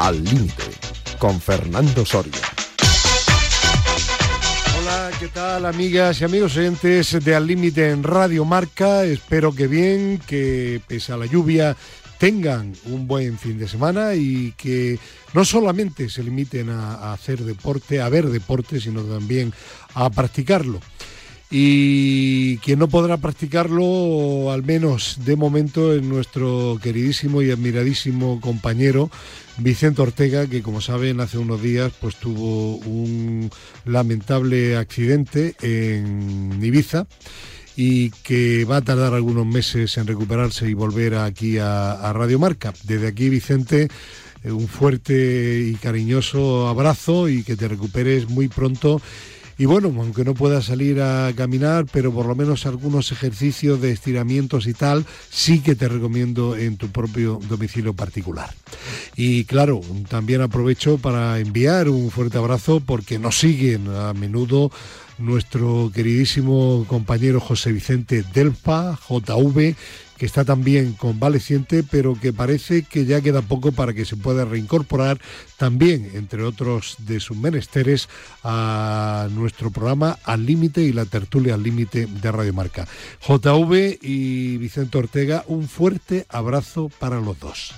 Al Límite, con Fernando Soria. Hola, ¿qué tal amigas y amigos oyentes de Al Límite en Radio Marca? Espero que bien, que pese a la lluvia tengan un buen fin de semana y que no solamente se limiten a, hacer deporte, a ver deporte, sino también a practicarlo. Y quien no podrá practicarlo, al menos de momento, es nuestro queridísimo y admiradísimo compañero Vicente Ortega, que como saben hace unos días pues tuvo un lamentable accidente en Ibiza y que va a tardar algunos meses en recuperarse y volver aquí a, Radio Marca. Desde aquí, Vicente, eh, un fuerte y cariñoso abrazo y que te recuperes muy pronto. Y bueno, aunque no puedas salir a caminar, pero por lo menos algunos ejercicios de estiramientos y tal, sí que te recomiendo en tu propio domicilio particular. Y claro, también aprovecho para enviar un fuerte abrazo porque nos siguen a menudo nuestro queridísimo compañero José Vicente Delfa, JV, que está también convaleciente, pero que parece que ya queda poco para que se pueda reincorporar también, entre otros de sus menesteres, a nuestro programa Al Límite y la tertulia Al Límite de Radio Marca. JV y Vicente Ortega, un fuerte abrazo para los dos.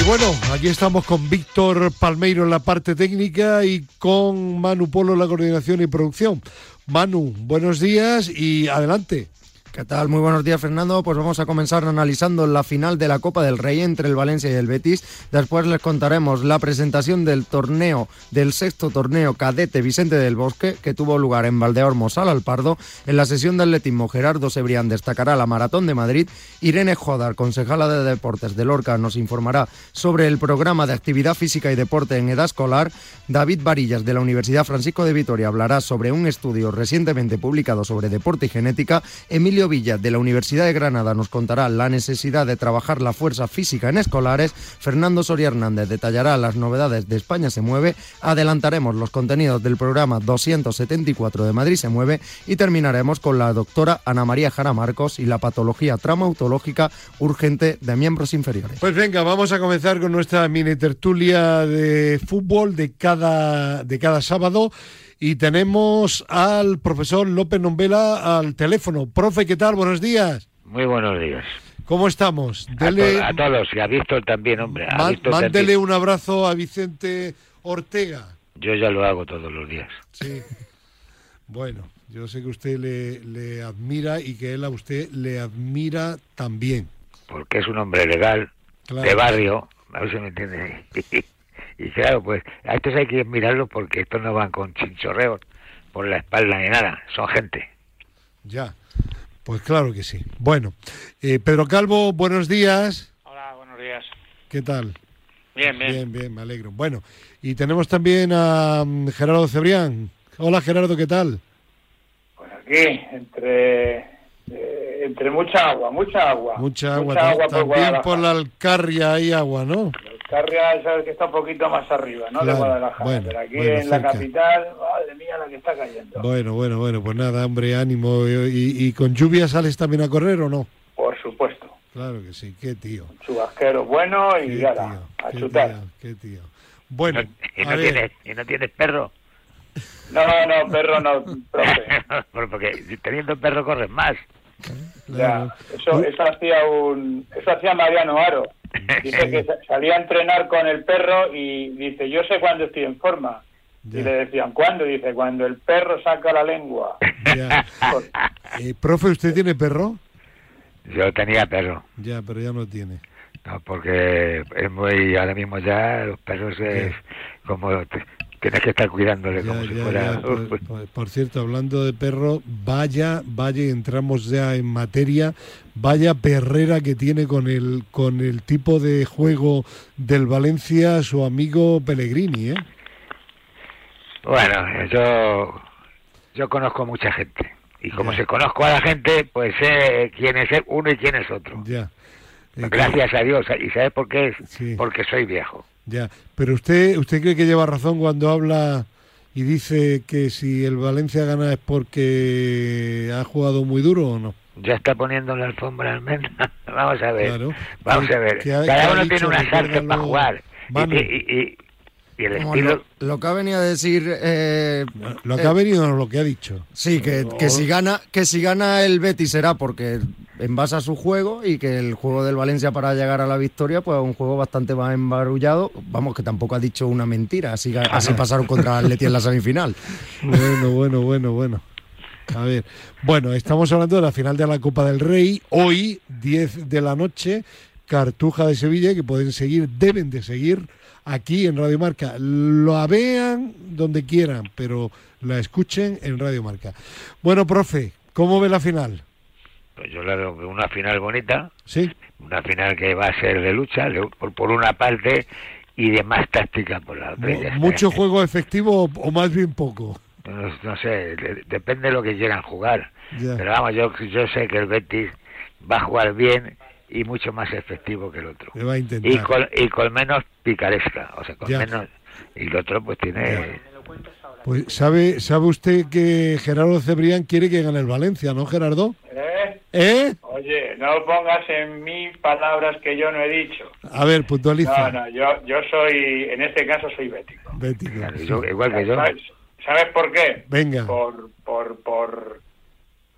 Y bueno, aquí estamos con Víctor Palmeiro en la parte técnica y con Manu Polo en la coordinación y producción. Manu, buenos días y adelante. ¿Qué tal? Muy buenos días, Fernando. Pues vamos a comenzar analizando la final de la Copa del Rey entre el Valencia y el Betis. Después les contaremos la presentación del torneo, del sexto torneo cadete Vicente del Bosque, que tuvo lugar en Valdeormo, Sala Alpardo. En la sesión de atletismo, Gerardo Sebrián destacará la Maratón de Madrid. Irene Jodar, concejala de Deportes de Lorca, nos informará sobre el programa de actividad física y deporte en edad escolar. David Varillas, de la Universidad Francisco de Vitoria, hablará sobre un estudio recientemente publicado sobre deporte y genética. Emilio Villa de la Universidad de Granada nos contará la necesidad de trabajar la fuerza física en escolares. Fernando Soria Hernández detallará las novedades de España se mueve. Adelantaremos los contenidos del programa 274 de Madrid se mueve y terminaremos con la doctora Ana María Jara Marcos y la patología traumatológica urgente de miembros inferiores. Pues venga, vamos a comenzar con nuestra mini tertulia de fútbol de cada, de cada sábado. Y tenemos al profesor López Nombela al teléfono. Profe, ¿qué tal? Buenos días. Muy buenos días. ¿Cómo estamos? a, todos, y a Víctor también, hombre. mándele un abrazo a Vicente Ortega. Yo ya lo hago todos los días. Sí. Bueno, yo sé que usted le, le admira y que él a usted le admira también. Porque es un hombre legal, de barrio, a ver si me entiende. Y claro, pues a estos hay que mirarlos porque estos no van con chinchorreos por la espalda ni nada, son gente. Ya, pues claro que sí. Bueno, eh, Pedro Calvo, buenos días. Hola, buenos días. ¿Qué tal? Bien, bien. Bien, bien, me alegro. Bueno, y tenemos también a mm, Gerardo Cebrián. Hola Gerardo, ¿qué tal? Pues aquí, entre eh, entre mucha agua, mucha agua. Mucha agua, también por, la Alcarria hay agua, ¿no? Carria sabes que está un poquito más arriba, ¿no? de Guadalajara. pero aquí en la capital, madre mía, la que está cayendo. Bueno, bueno, bueno, pues nada, hombre, ánimo. ¿Y, con lluvia sales también a correr o no? Por supuesto. Claro que sí, qué tío. Un chubasquero bueno y ya a chutar. qué tío. Bueno, ¿Y no, tienes, ¿y no tienes perro? No, no, perro no, profe. Porque teniendo perro corres más. Ya, eso, eso hacía un, eso hacía Mariano Aro. Dice que salía a entrenar con el perro y dice, yo sé cuándo estoy en forma. Y le decían, ¿cuándo? Dice, cuando el perro saca la lengua. Eh, profe, ¿usted tiene perro? Yo tenía perro. Ya, pero ya no tiene. No, porque es muy, ahora mismo ya los perros es como tienes que estar cuidándole como si fuera... por, cierto, hablando de perro, vaya, vaya, entramos ya en materia, vaya perrera que tiene con el, con el tipo de juego del Valencia su amigo Pellegrini, ¿eh? Bueno, yo, yo conozco mucha gente. Y como se conozco a la gente, pues sé quién es uno y quién es otro. Ya. Eh, Gracias a Dios. ¿Y sabes por qué es? Porque soy viejo. Ya, pero usted, ¿usted cree que lleva razón cuando habla y dice que si el Valencia gana es porque ha jugado muy duro o no? ya está poniendo la alfombra almendra. vamos a ver, vamos a ver. Cada uno tiene una sartén para jugar. Y, y, el estilo... Lo, que ha venido a decir... Eh, lo que ha venido no lo que ha dicho. Sí, que, que, si gana, que si gana el Betis será porque en base a su juego y que el juego del Valencia para llegar a la victoria pues es un juego bastante más embarullado. Vamos, que tampoco ha dicho una mentira, así, así pasaron contra el Leti en la semifinal. Bueno, bueno, bueno, bueno. A ver, bueno, estamos hablando de la final de la Copa del Rey. Hoy, 10 de la noche, Cartuja de Sevilla, que pueden seguir, deben de seguir aquí en Radio Marca. Lo vean donde quieran, pero la escuchen en Radio Marca. Bueno, profe, ¿cómo ve la final? Pues yo la veo una final bonita. Sí. Una final que va a ser de lucha, por, por una parte, y de más táctica por la otra. ¿Mucho juego efectivo o más bien poco? no, sé, depende de lo que quieran jugar. Pero vamos, yo, yo sé que el Betis va a jugar bien y mucho más efectivo que el otro. Y, con, y con menos picaresca, o sea, con menos... Y el otro pues tiene... Pues sabe, sabe usted que Gerardo Cebrián quiere que gane el Valencia, ¿no, Gerardo? ¿Eh? ¿Eh? Oye, no pongas en mí palabras que yo no he dicho. A ver, puntualiza. No, no, yo, yo soy, en este caso soy bético. Bético. igual que yo. ¿Sabes por qué? Venga. Por, por, por,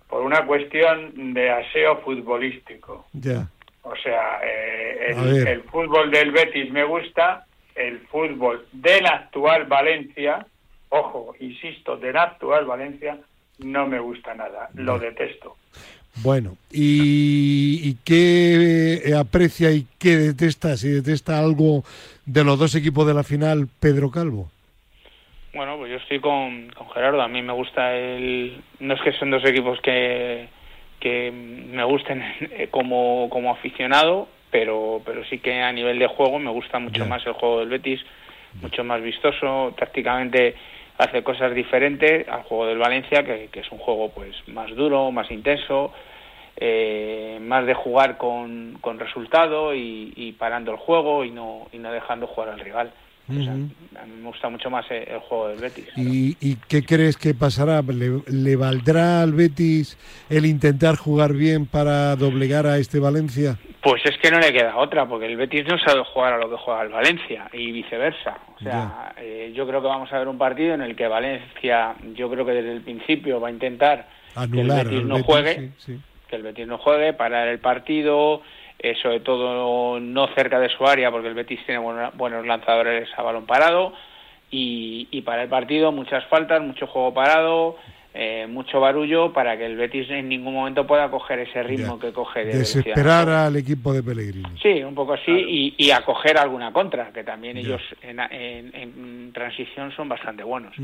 por una cuestión de aseo futbolístico. Ya. O sea, eh, el, fútbol del Betis me gusta, el fútbol del actual Valencia, ojo, insisto, del actual Valencia, no me gusta nada, lo detesto. Bueno, ¿y, ¿y, qué aprecia y qué detesta? Si detesta algo de los dos equipos de la final, Pedro Calvo. Bueno, pues yo estoy con, Gerardo. A mí me gusta el. No es que son dos equipos que, que me gusten como, como aficionado, pero, pero sí que a nivel de juego me gusta mucho más el juego del Betis, mucho más vistoso. Tácticamente hace cosas diferentes al juego del Valencia, que, es un juego pues más duro, más intenso. Eh, más de jugar con, con resultado y, y, parando el juego y no, y no dejando jugar al rival a mí me gusta mucho más el, juego del Betis. ¿Y, qué crees que pasará? ¿Le, valdrá al Betis el intentar jugar bien para doblegar a este Valencia? Pues es que no le queda otra, porque el Betis no sabe jugar a lo que juega el Valencia y viceversa. O sea, eh, yo creo que vamos a ver un partido en el que Valencia, yo creo que desde el principio va a intentar que el Betis no juegue, que el Betis no juegue, parar el partido, eh, sobre todo no cerca de su área, porque el Betis tiene buenos lanzadores a balón parado. Y, para el partido muchas faltas, mucho juego parado, eh, mucho barullo para que el Betis en ningún momento pueda coger ese ritmo que coge de desesperar al equipo de Pellegrini. Sí un poco así y, y acoger alguna contra que también ellos en, transición son bastante buenos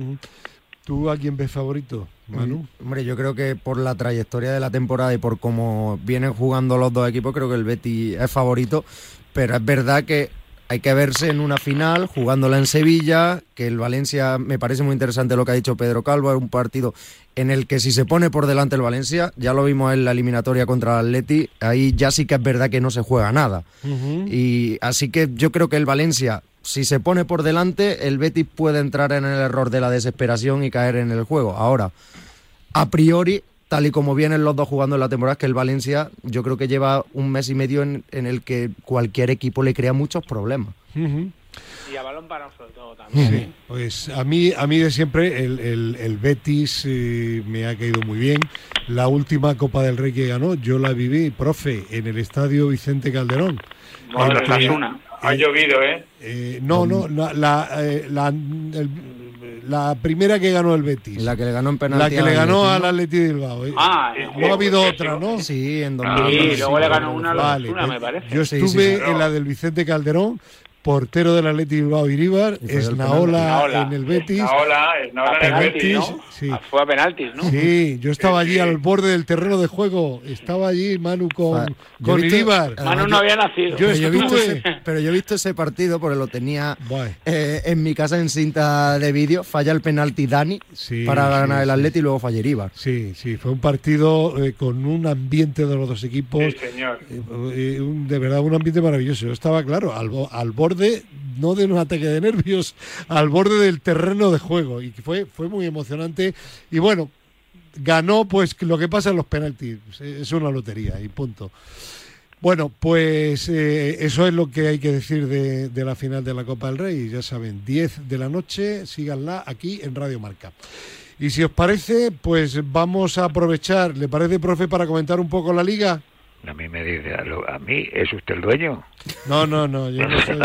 ¿Tú a quién ves favorito, Manu? Hombre, yo creo que por la trayectoria de la temporada y por cómo vienen jugando los dos equipos, creo que el Betty es favorito, pero es verdad que hay que verse en una final, jugándola en Sevilla, que el Valencia, me parece muy interesante lo que ha dicho Pedro Calvo, es un partido en el que si se pone por delante el Valencia, ya lo vimos en la eliminatoria contra el Atleti, ahí ya sí que es verdad que no se juega nada. Y así que yo creo que el Valencia si se pone por delante, el Betis puede entrar en el error de la desesperación y caer en el juego. Ahora, a priori, tal y como vienen los dos jugando en la temporada, es que el Valencia yo creo que lleva un mes y medio en, el que cualquier equipo le crea muchos problemas. Y a balón para sobre todo también. Pues a mí, a mí de siempre el, Betis eh, me ha caído muy bien. La última Copa del Rey que ganó, yo la viví, profe, en el estadio Vicente Calderón. una. Ha llovido, ¿eh? ¿eh? no, no, la, eh, la, la, primera que ganó el Betis. La que le ganó en penalti. La que le ganó al Atleti de Bilbao. ¿eh? Ah, no ha habido otra, ¿no? Sí, en donde. Sí, luego le ganó una, vale, una me parece. Yo estuve en la del Vicente Calderón portero del Atleti Bilbao Iríbar, Esnaola en el Betis. Esnaola, Esnaola en el Betis. ¿no? Sí. Ah, fue a penaltis, ¿no? Sí, yo estaba allí al borde del terreno de juego. Estaba allí Manu con, con Iríbar. Manu no había nacido. Yo pero, yo he visto ese, pero yo he visto ese partido porque lo tenía eh, en mi casa en cinta de vídeo. Falla el penalti Dani para ganar el Atleti y luego falla Iríbar. Sí, sí, fue un partido eh, con un ambiente de los dos equipos. Sí, señor. Eh, de verdad, un ambiente maravilloso. Yo estaba, claro, al, al borde no de un ataque de nervios, al borde del terreno de juego. Y fue, fue muy emocionante. Y bueno, ganó, pues lo que pasa en los penaltis. Es una lotería y punto. Bueno, pues eh, eso es lo que hay que decir de, de, la final de la Copa del Rey. Ya saben, 10 de la noche, síganla aquí en Radio Marca. Y si os parece, pues vamos a aprovechar, ¿le parece, profe, para comentar un poco la liga? A mí me dice, a, mí, ¿es usted el dueño? No, no, no, yo, no soy,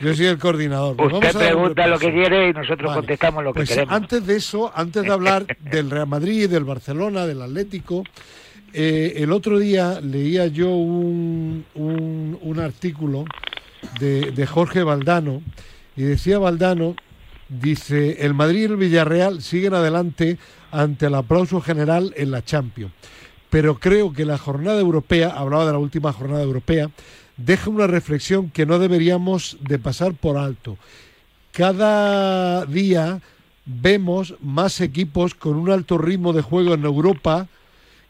yo soy el coordinador. Pues usted pregunta lo que quiere y nosotros contestamos lo que pues queremos. Antes de eso, antes de hablar del Real Madrid, del Barcelona, del Atlético, eh, el otro día leía yo un, un, un artículo de, de Jorge Valdano y decía Valdano Dice, el Madrid y el Villarreal siguen adelante ante el aplauso general en la Champions. Pero creo que la jornada europea, hablaba de la última jornada europea, deja una reflexión que no deberíamos de pasar por alto. Cada día vemos más equipos con un alto ritmo de juego en Europa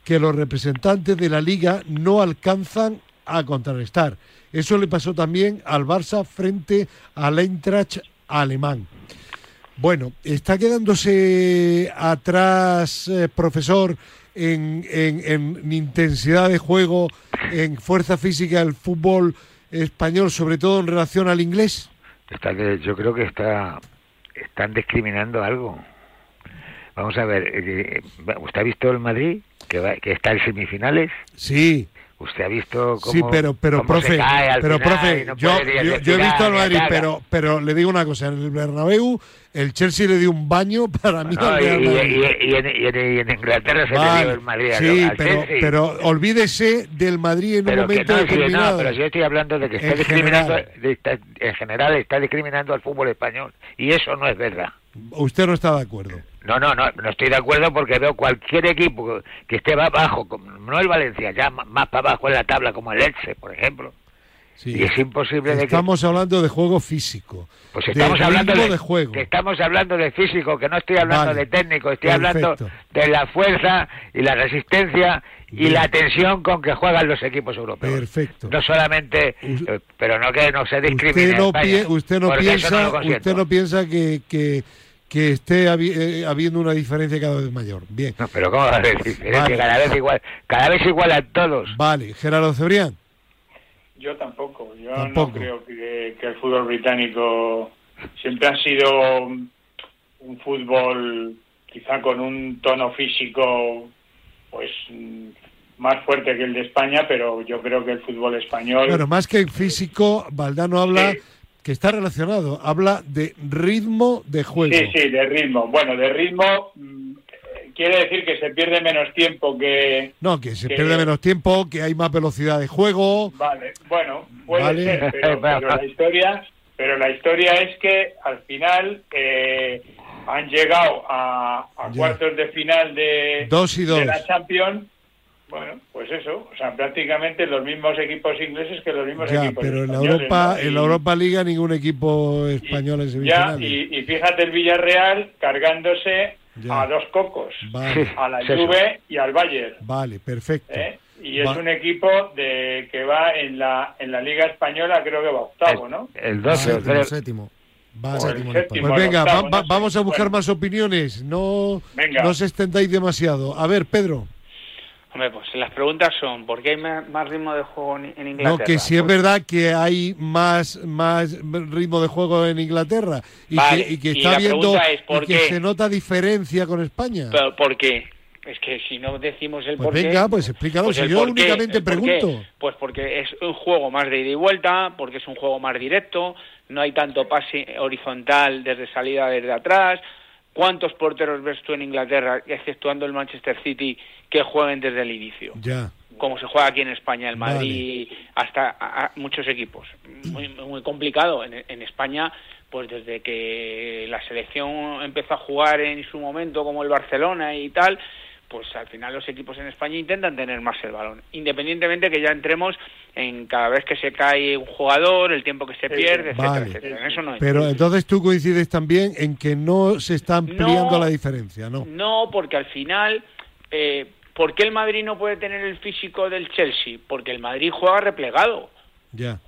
que los representantes de la liga no alcanzan a contrarrestar. Eso le pasó también al Barça frente al Eintracht alemán. Bueno, está quedándose atrás, eh, profesor, en, en, intensidad de juego, en fuerza física el fútbol español, sobre todo en relación al inglés. Está yo creo que está están discriminando algo. Vamos a ver, eh, ¿usted ha visto el Madrid que, que está en semifinales? Sí. Usted ha visto cómo, sí, pero, pero profe, pero profe, yo, yo, he visto al Madrid, pero, pero le digo una cosa, en el Bernabéu el Chelsea le dio un baño para mí. No, y, y, en, Inglaterra se le dio el Madrid sí, pero, pero olvídese del Madrid en un momento determinado. No, pero yo estoy hablando de que está discriminando, en general está discriminando al fútbol español y eso no es verdad. Usted no está de acuerdo. No, no, no, no estoy de acuerdo porque veo cualquier equipo que esté más abajo, no el Valencia, ya más para abajo en la tabla como el Elche, por ejemplo. Y es imposible de Estamos hablando de juego físico. Pues estamos hablando de, juego. Que estamos hablando de físico, que no estoy hablando de técnico, estoy hablando de la fuerza y la resistencia y la tensión con que juegan los equipos europeos. Perfecto. No solamente, eh, pero no que no se discrimine. Usted no, piensa, usted no piensa que, que que esté eh, habiendo una diferencia cada vez mayor. Bien. No, pero ¿cómo va a haber diferencia? Cada vez igual, cada vez igual a todos. Vale, Gerardo Cebrián. Yo tampoco. Yo no creo que, el fútbol británico siempre ha sido un fútbol quizá con un tono físico pues más fuerte que el de España, pero yo creo que el fútbol español... Bueno, más que físico, Valdano habla que está relacionado, habla de ritmo de juego. Sí, sí, de ritmo. Bueno, de ritmo quiere decir que se pierde menos tiempo que... No, que se pierde menos tiempo, que hay más velocidad de juego. Vale, bueno, puede ser, pero, la historia, pero la historia es que al final eh, han llegado a, cuartos de final de, dos y dos. de la Champions bueno, pues eso, o sea, prácticamente los mismos equipos ingleses que los mismos ya, equipos pero en la Europa, en la Europa Liga ningún equipo español es Ya, y, y, fíjate el Villarreal cargándose a dos cocos, a la Juve y al Bayern. Vale, perfecto. ¿Eh? Y es un equipo de que va en la en la Liga española, creo que va octavo, ¿no? El 12, el séptimo. pues venga, vamos a buscar más opiniones, no, no os extendáis demasiado. A ver, Pedro. Hombre, pues las preguntas son, ¿por qué hay más ritmo de juego en Inglaterra? No, que si es pues verdad que hay más, más ritmo de juego en Inglaterra y, que, está viendo y que se nota diferencia con España. ¿Pero ¿Por qué? Es que si no decimos el pues por venga, pues explícalo, pues si yo únicamente pregunto. Pues porque es un juego más de ida y vuelta, porque es un juego más directo, no hay tanto pase horizontal desde salida desde atrás, ¿Cuántos porteros ves tú en Inglaterra, exceptuando el Manchester City, que jueguen desde el inicio? Ya. Como se juega aquí en España, el Madrid, hasta muchos equipos. Muy, muy complicado. En, en, España, pues desde que la selección empezó a jugar en su momento, como el Barcelona y tal, pues al final los equipos en España intentan tener más el balón, independientemente que ya entremos en cada vez que se cae un jugador, el tiempo que se pierde, etcétera, etcétera. eso no Pero entonces tú coincides también en que no se está ampliando la diferencia, ¿no? No, porque al final, eh, ¿por qué el Madrid no puede tener el físico del Chelsea? Porque el Madrid juega replegado.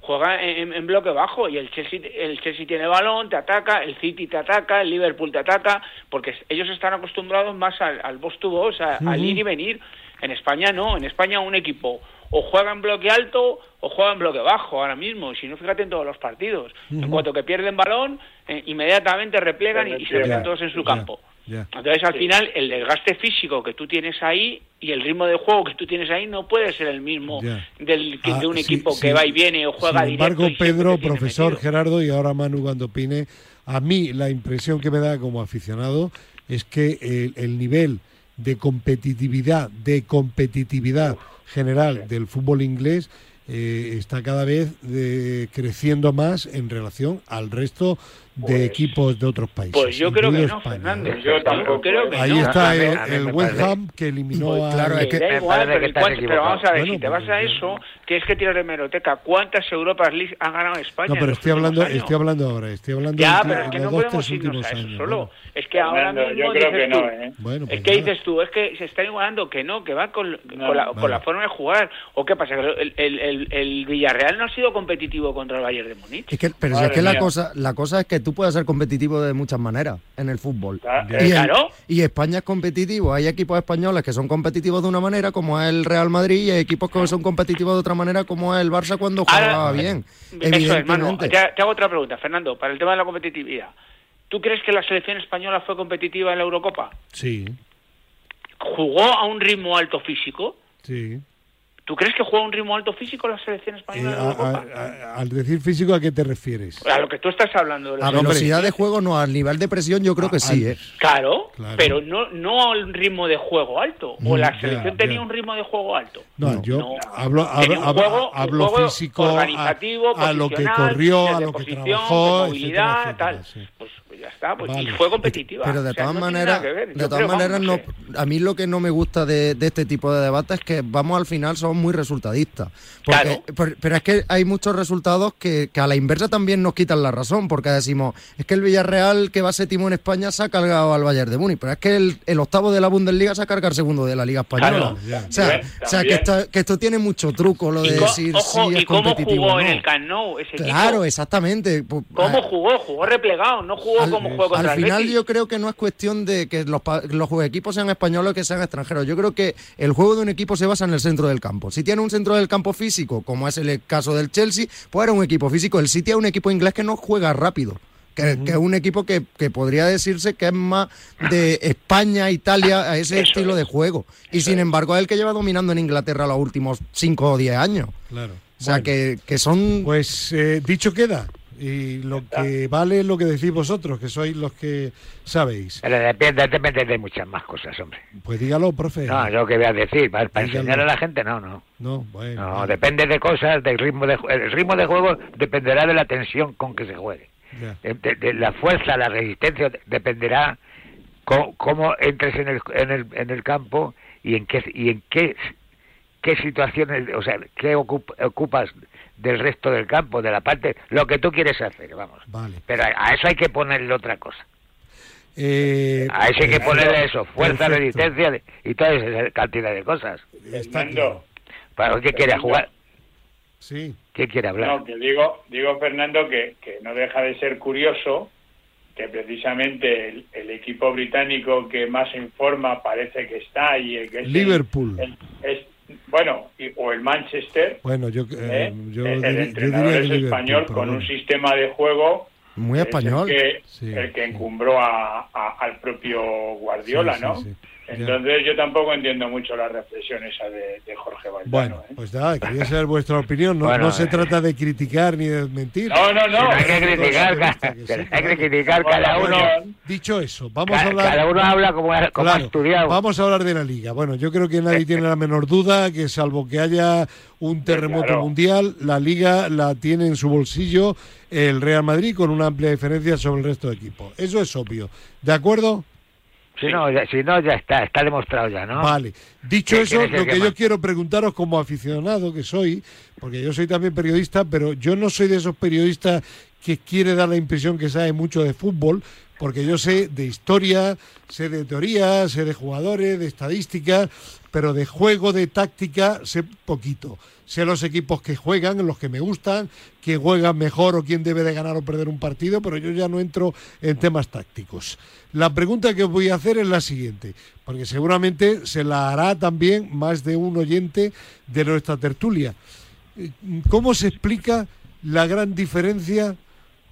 Juega en, bloque bajo y el Chelsea, el Chelsea tiene balón, te ataca, el City te ataca, el Liverpool te ataca, porque ellos están acostumbrados más al, al boss to boss, al ir y venir. En España no, en España un equipo o juega en bloque alto o juega en bloque bajo ahora mismo, y si no, fíjate en todos los partidos. En cuanto que pierden balón, eh, inmediatamente replegan y, se meten todos en su campo. Entonces, al final, el desgaste físico que tú tienes ahí y el ritmo de juego que tú tienes ahí no puede ser el mismo del, de ah, un equipo que va y viene o juega Sin embargo, Pedro, profesor Gerardo y ahora Manu cuando opine, a mí la impresión que me da como aficionado es que el, el nivel de competitividad, de competitividad general del fútbol inglés eh, está cada vez de, creciendo más en relación al resto de pues, equipos de otros países. Pues yo creo que no, Fernando. Yo tampoco creo que Ahí está el, West Ham que eliminó pues, Claro, es que, pero, vamos a ver, si te vas a eso, tienes que tirar de meroteca. ¿Cuántas Europas League han ganado España? No, pero estoy hablando, estoy hablando ahora, estoy hablando ya, pero es que no podemos irnos a eso solo. Es que ahora mismo yo creo que no, ¿eh? Bueno, es que dices tú, es que se está igualando, que no, que va con, con, la, forma de jugar. ¿O qué pasa? El, el, el, Villarreal no ha sido competitivo contra el Bayern de Múnich. Es que, pero es que la cosa, la cosa es que tú puedes ser competitivo de muchas maneras en el fútbol. y, España es competitivo. Hay equipos españoles que son competitivos de una manera, como es el Real Madrid, y hay equipos que son competitivos de otra manera, como es el Barça cuando juega bien. Eso es, Te, hago otra pregunta, Fernando, para el tema de la competitividad. ¿Tú crees que la selección española fue competitiva en la Eurocopa? Sí. ¿Jugó a un ritmo alto físico? Sí. ¿Tú crees que juega un ritmo alto físico la selección española? Eh, al decir físico, ¿a qué te refieres? A lo que tú estás hablando. a velocidad de juego, no, al nivel de presión, yo creo que sí. ¿eh? Claro, pero no, no al ritmo de juego alto. ¿O la selección tenía un ritmo de juego alto? No, yo hablo, hablo, físico, organizativo, a, lo que corrió, a lo que trabajó, movilidad, tal. Pues ya está, pues, y fue competitiva. Pero de todas maneras, de todas maneras no, a mí lo que no me gusta de, este tipo de debates es que vamos al final somos muy resultadistas. claro. pero es que hay muchos resultados que, a la inversa también nos quitan la razón, porque decimos, es que el Villarreal que va séptimo en España se ha cargado al Bayern de Múnich, pero es que el, octavo de la Bundesliga se ha cargado el segundo de la Liga Española. o sea, o sea que, esto, que, esto, tiene mucho truco, lo de decir si es competitivo. Jugó en el Camp Nou ese Claro, exactamente. ¿Cómo ah, jugó? Jugó replegado, no jugó al, final yo creo que no es cuestión de que los, los equipos sean españoles o que sean extranjeros. Yo creo que el juego de un equipo se basa en el centro del campo. Si tiene un centro del campo físico, como es el caso del Chelsea, pues era un equipo físico. El City es un equipo inglés que no juega rápido. Que, es un equipo que, podría decirse que es más de España, Italia, a ese estilo de juego. Y sin embargo es el que lleva dominando en Inglaterra los últimos 5 o 10 años. Claro. O sea, que, son... Pues eh, dicho queda. Y lo que vale es lo que decís vosotros, que sois los que sabéis. Pero depende, depende de muchas más cosas, hombre. Pues dígalo, profe. No, yo que voy a decir, para, enseñar a la gente, no, no. No, bueno. No, depende de cosas, del ritmo de El ritmo de juego dependerá de la tensión con que se juegue. De, la fuerza, la resistencia, dependerá cómo, entres en el, en, el, en el campo y en qué, y en qué, qué situaciones, o sea, qué ocupas del resto del campo, de la parte, lo que tú quieres hacer, vamos. Vale. Pero a, eso hay que ponerle otra cosa. Eh, a eso hay que ponerle eso, fuerza, resistencia y toda esa cantidad de cosas. Fernando. ¿Para qué quiere jugar? Sí. ¿Qué quiere hablar? No, que digo, digo Fernando, que, que no deja de ser curioso que precisamente el, equipo británico que más en forma parece que está y el que es Liverpool bueno, o el Manchester. Bueno, yo, eh, ¿eh? yo, el, entrenador es español con un sistema de juego muy español. El que, el que encumbró a, al propio Guardiola, ¿no? Entonces yo tampoco entiendo mucho la reflexión esa de, Jorge Valdano. Bueno, ¿eh? pues nada, quería saber vuestra opinión. No, se trata de criticar ni de mentir. No, no, no. hay que criticar, hay que criticar cada uno. Dicho eso, vamos a hablar... Cada uno habla como, como ha estudiado. Vamos a hablar de la Liga. Bueno, yo creo que nadie tiene la menor duda que salvo que haya un terremoto mundial, la Liga la tiene en su bolsillo el Real Madrid con una amplia diferencia sobre el resto de equipos. Eso es obvio. ¿De acuerdo? Si no, ya, si no, ya está, está demostrado ya, ¿no? Vale. Dicho eso, lo que yo quiero preguntaros como aficionado que soy, porque yo soy también periodista, pero yo no soy de esos periodistas que quiere dar la impresión que sabe mucho de fútbol, porque yo sé de historia, sé de teoría, sé de jugadores, de estadística, pero de juego, de táctica, sé poquito. Sé los equipos que juegan, los que me gustan, quién juega mejor o quién debe de ganar o perder un partido, pero yo ya no entro en temas tácticos. La pregunta que os voy a hacer es la siguiente, porque seguramente se la hará también más de un oyente de nuestra tertulia. ¿Cómo se explica la gran diferencia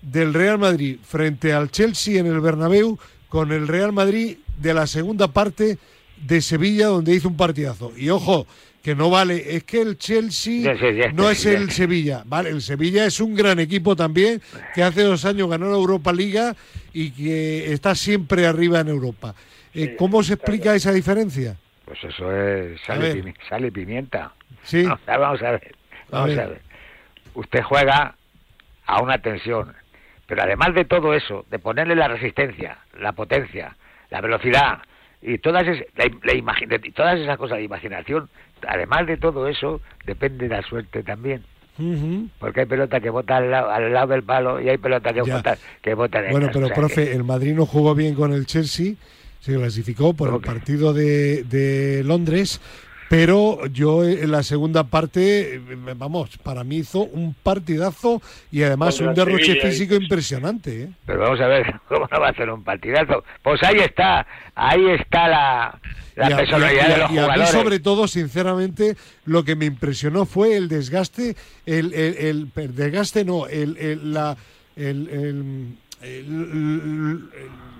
del Real Madrid frente al Chelsea en el Bernabéu con el Real Madrid de la segunda parte de Sevilla donde hizo un partidazo? Y ojo, que no vale, es que el Chelsea no es el Sevilla, vale, el Sevilla es un gran equipo también que hace dos años ganó la Europa Liga y que está siempre arriba en Europa. Eh, ¿Cómo se explica esa diferencia? Pues eso es sal, y, pimienta. Sí. vamos a ver. Vamos a ver. Usted juega a una tensión, pero además de todo eso, de ponerle la resistencia, la potencia, la velocidad y todas, la, todas esas cosas de imaginación, además de todo eso, depende de la suerte también. Porque hay pelota que bota al lado, del palo y hay pelota que bota, que bota Bueno, pero profe, el Madrid no jugó bien con el Chelsea, se clasificó por el partido de, de Londres, pero yo en la segunda parte, eh, vamos, para mí hizo un partidazo y además un derroche físico impresionante. ¿eh? Pero vamos a ver, ¿cómo no va a ser un partidazo? Pues ahí está, ahí está la, personalidad de los jugadores. Y a mí sobre todo, sinceramente, lo que me impresionó fue el desgaste, el, el, el, desgaste no, el, la, el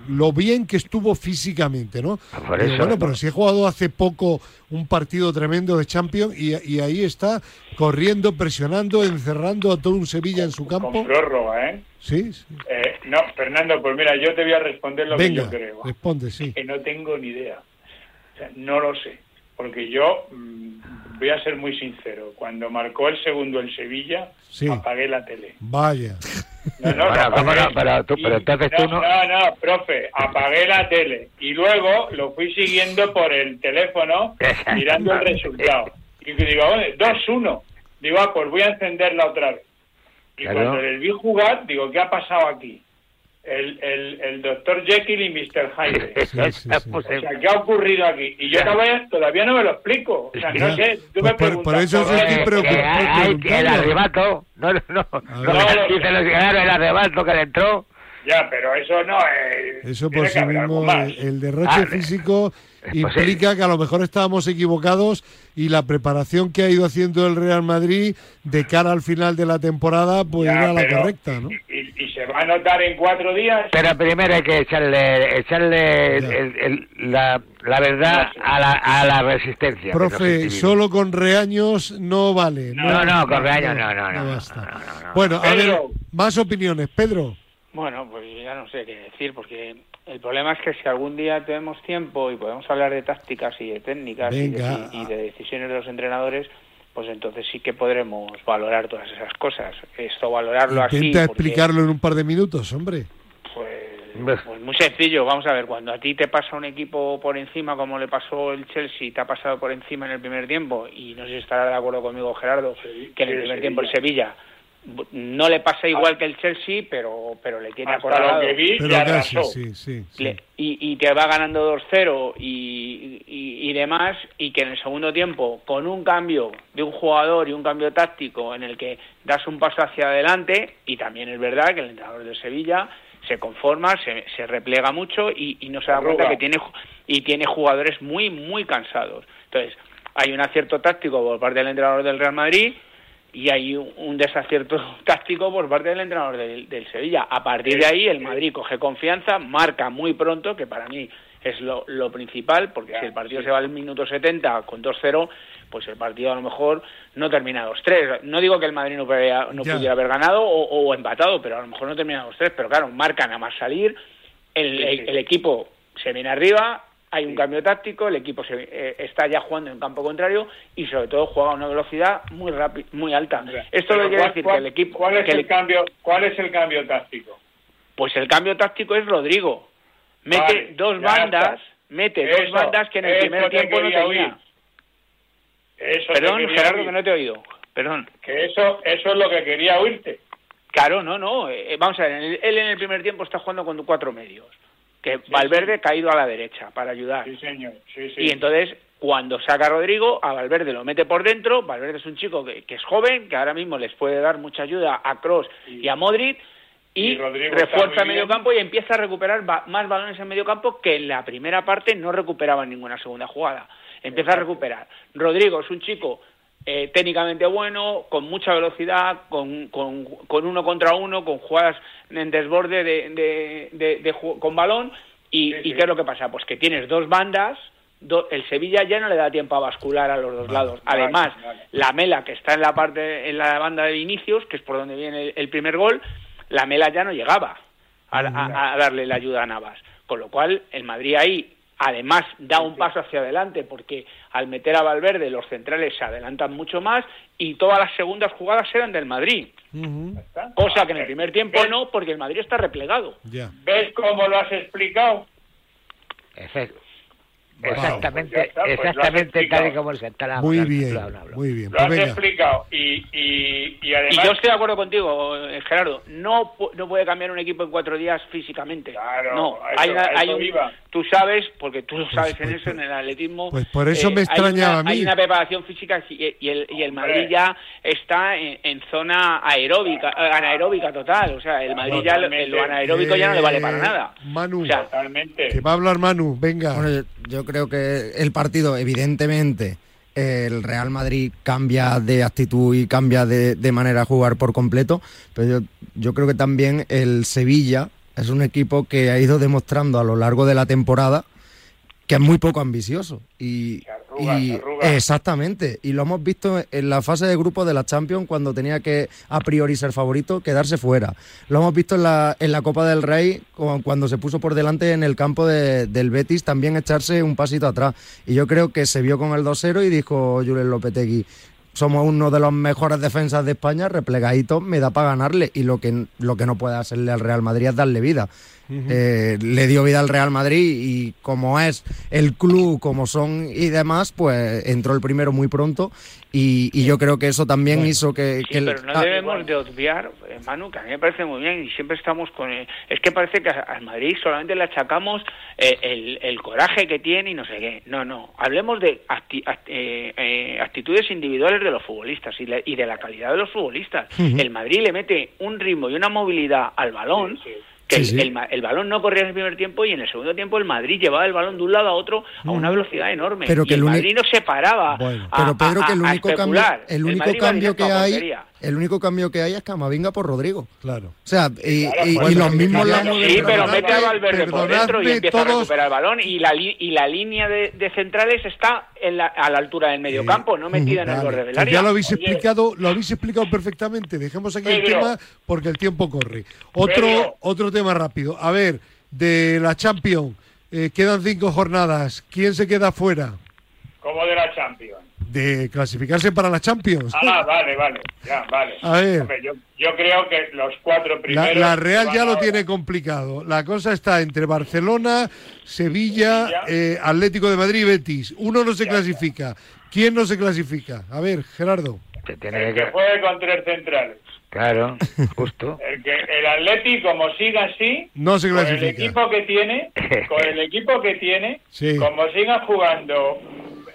lo bien que estuvo físicamente, ¿no? Ah, bueno, pero si he jugado hace poco un partido tremendo de Champions y, ahí está corriendo, presionando, encerrando a todo un Sevilla en su campo. Con prórroga, ¿eh? Sí. Eh, no, Fernando, pues mira, yo te voy a responder lo que yo creo. Responde, sí. Que no tengo ni idea. O sea, no lo sé. Porque yo mm, voy a ser muy sincero. Cuando marcó el segundo en Sevilla, apagué la tele. Vaya. No, no, pero, tú, pero entonces tú no... No, no, profe, apagué la tele y luego lo fui siguiendo por el teléfono mirando el resultado. Y digo, 2-1. Digo, ah, pues voy a encenderla otra vez. Y cuando le vi jugar, digo, ¿qué ha pasado aquí? El, el, el doctor Jekyll y Mr. Hyde. o sea, ¿qué ha ocurrido aquí? Y yo todavía, todavía no me lo explico. O sea, no sé, tú me pues por, por, eso estoy preocupado. El arrebato, no, no, no, no, dice los el arrebato que le entró. Ya, pero eso no es... Eso por sí mismo, el derroche físico implica que a lo mejor estábamos equivocados y la preparación que ha ido haciendo el Real Madrid de cara al final de la temporada pues era la correcta, ¿no? Y, se va a notar en cuatro días. Pero primero hay que echarle, echarle la, la, verdad a la, a la resistencia. Profe, solo con reaños no vale. No, no, con reaños no, no, no. Bueno, a ver, más opiniones. Pedro. Bueno, pues ya no sé qué decir, porque el problema es que si algún día tenemos tiempo y podemos hablar de tácticas y de técnicas y de, decisiones de los entrenadores, pues entonces sí que podremos valorar todas esas cosas. Esto valorarlo así. Intenta explicarlo en un par de minutos, hombre. Pues, pues, muy sencillo. Vamos a ver, cuando a ti te pasa un equipo por encima, como le pasó el Chelsea, te ha pasado por encima en el primer tiempo, y no sé si estará de acuerdo conmigo Gerardo, que en el primer tiempo el Sevilla no le pasa igual que el Chelsea, pero pero le tiene acorralado. y, te va ganando 2-0 y, y, demás, y que en el segundo tiempo, con un cambio de un jugador y un cambio táctico en el que das un paso hacia adelante, y también es verdad que el entrenador de Sevilla se conforma, se, se replega mucho y, no se da cuenta que tiene, y tiene jugadores muy, muy cansados. Entonces, hay un acierto táctico por parte del entrenador del Real Madrid, y hay un, desacierto táctico por parte del entrenador del, Sevilla. A partir de ahí el Madrid coge confianza, marca muy pronto, que para mí es lo, principal, porque si el partido se va al minuto 70 con 2-0, pues el partido a lo mejor no termina 2-3. No digo que el Madrid no, pudiera, no pudiera haber ganado o, empatado, pero a lo mejor no termina 2-3, pero claro, marcan a más salir, el equipo se viene arriba, hay un cambio táctico, el equipo se, eh, está ya jugando en campo contrario y sobre todo juega a una velocidad muy rápida, muy alta. Esto lo quiere decir que el equipo... ¿cuál es el, cambio, ¿Cuál es el cambio táctico? Pues el cambio táctico es Rodrigo. Mete dos bandas, mete dos bandas que en el primer tiempo no tenía. Perdón, Gerardo, que no te he oído. Perdón. Que eso, eso es lo que quería oírte. Claro, no, no. eh, vamos a ver, él en el primer tiempo está jugando con cuatro medios. Que Valverde ha caído a la derecha para ayudar. Sí, señor. Sí, sí. Y entonces, cuando saca a Rodrigo, a Valverde lo mete por dentro. Valverde es un chico que, que es joven, que ahora mismo les puede dar mucha ayuda a Cross y, a Modric. Y, refuerza el medio campo y empieza a recuperar ba- más balones en medio campo que en la primera parte no recuperaba ninguna segunda jugada. Empieza a recuperar. Rodrigo es un chico eh, técnicamente bueno, con mucha velocidad, con, con, con uno contra uno, con jugadas en desborde de, de, de- de ju- con balón. ¿Y, Sí, ¿y qué es lo que pasa? Pues que tienes dos bandas, do- el Sevilla ya no le da tiempo a bascular a los dos lados. Además, vale. la Mela, que está en la parte en la banda de inicios, que es por donde viene el, el primer gol, la Mela ya no llegaba a, a- a darle la ayuda a Navas. Con lo cual, el Madrid ahí, además, da un paso hacia adelante, porque al meter a Valverde, los centrales se adelantan mucho más y todas las segundas jugadas eran del Madrid. Cosa que en el Ah, primer tiempo ¿ves? no, porque el Madrid está replegado. ¿Ves cómo lo has explicado? Wow. Exactamente, Pues está, pues exactamente tal y como se está la Muy bien, muy bien. Lo Pues has venga. explicado. Y, y, y Y además... yo estoy de acuerdo contigo, eh, Gerardo. No, no puede cambiar un equipo en cuatro días físicamente. Claro, no, eso- hay, una- hay un- tú sabes, porque tú lo sabes pues, en eso, en el atletismo. pues por eso me hay extrañaba una- a mí. Hay una preparación física y, y el, y el. Madrid ya está en, en zona aeróbica, eh, anaeróbica total. O sea, el Madrid ya lo, anaeróbico ya no le vale para Eh, nada. Manu, O sea, Totalmente. que va a hablar Manu, venga. Bueno, yo, yo creo que el partido, evidentemente, el Real Madrid cambia de actitud y cambia de, de manera de jugar por completo, pero yo, yo creo que también el Sevilla es un equipo que ha ido demostrando a lo largo de la temporada que es muy poco ambicioso. Y, Y- exactamente. Y lo hemos visto en la fase de grupo de la Champions cuando tenía que a priori ser favorito, quedarse fuera. Lo hemos visto en la, en la Copa del Rey cu- cuando se puso por delante en el campo de- del Betis también echarse un pasito atrás. Y yo creo que se vio con el 2-0 y dijo Julen Lopetegui, somos uno de los mejores defensas de España, replegaditos, me da para ganarle. Y lo que, lo que no puede hacerle al Real Madrid es darle vida. Eh, le dio vida al Real Madrid y como es el club, como son y demás, pues entró el primero muy pronto y, y yo creo que eso también hizo que... Sí, que el- pero no ah, debemos de obviar, eh, Manu, que a mí me parece muy bien y siempre estamos con... el- es que parece que a- al Madrid solamente le achacamos eh, el, el coraje que tiene y no sé qué. No, no. Hablemos de acti- act- eh, eh, actitudes individuales de los futbolistas y, la- y de la calidad de los futbolistas. El Madrid le mete un ritmo y una movilidad al balón que Sí, el, sí. el ma- el balón no corría en el primer tiempo y en el segundo tiempo el Madrid llevaba el balón de un lado a otro a una velocidad enorme. Pero y que el Madrid no se paraba Bueno. pero Pedro, a- que el único cambio, el único que hay, portería. El único cambio que hay es Camavinga por Rodrigo. Claro. O sea, y, Claro, y- bueno, y los mismos ya la no- mueven Sí, pero mete a Valverde por dentro y empieza a recuperar el balón y la, li- y la línea de, de centrales está en la- a la altura del medio campo, no metida en el borde del pues área. ya lo habéis Oye. explicado, lo habéis explicado perfectamente. Dejemos aquí el tema porque el tiempo corre. Otro, Pedro. otro tema rápido. A ver, de la Champions, eh, quedan cinco jornadas. ¿Quién se queda fuera Como de la Champions. De clasificarse para la Champions? Ah, vale, vale. Ya, vale. A ver. Hombre, yo, yo creo que los cuatro La, primeros... la Real ya lo ahora. tiene complicado. La cosa está entre Barcelona, Sevilla, Sevilla. eh, Atlético de Madrid y Betis. Uno no se Ya, clasifica. ¿Quién no se clasifica? A ver, Gerardo. Se tiene El que- que juegue con tres centrales. Claro, justo. El que el Atleti, como siga así, No se con el clasifica. equipo que tiene, con el equipo que tiene, Sí. como sigan jugando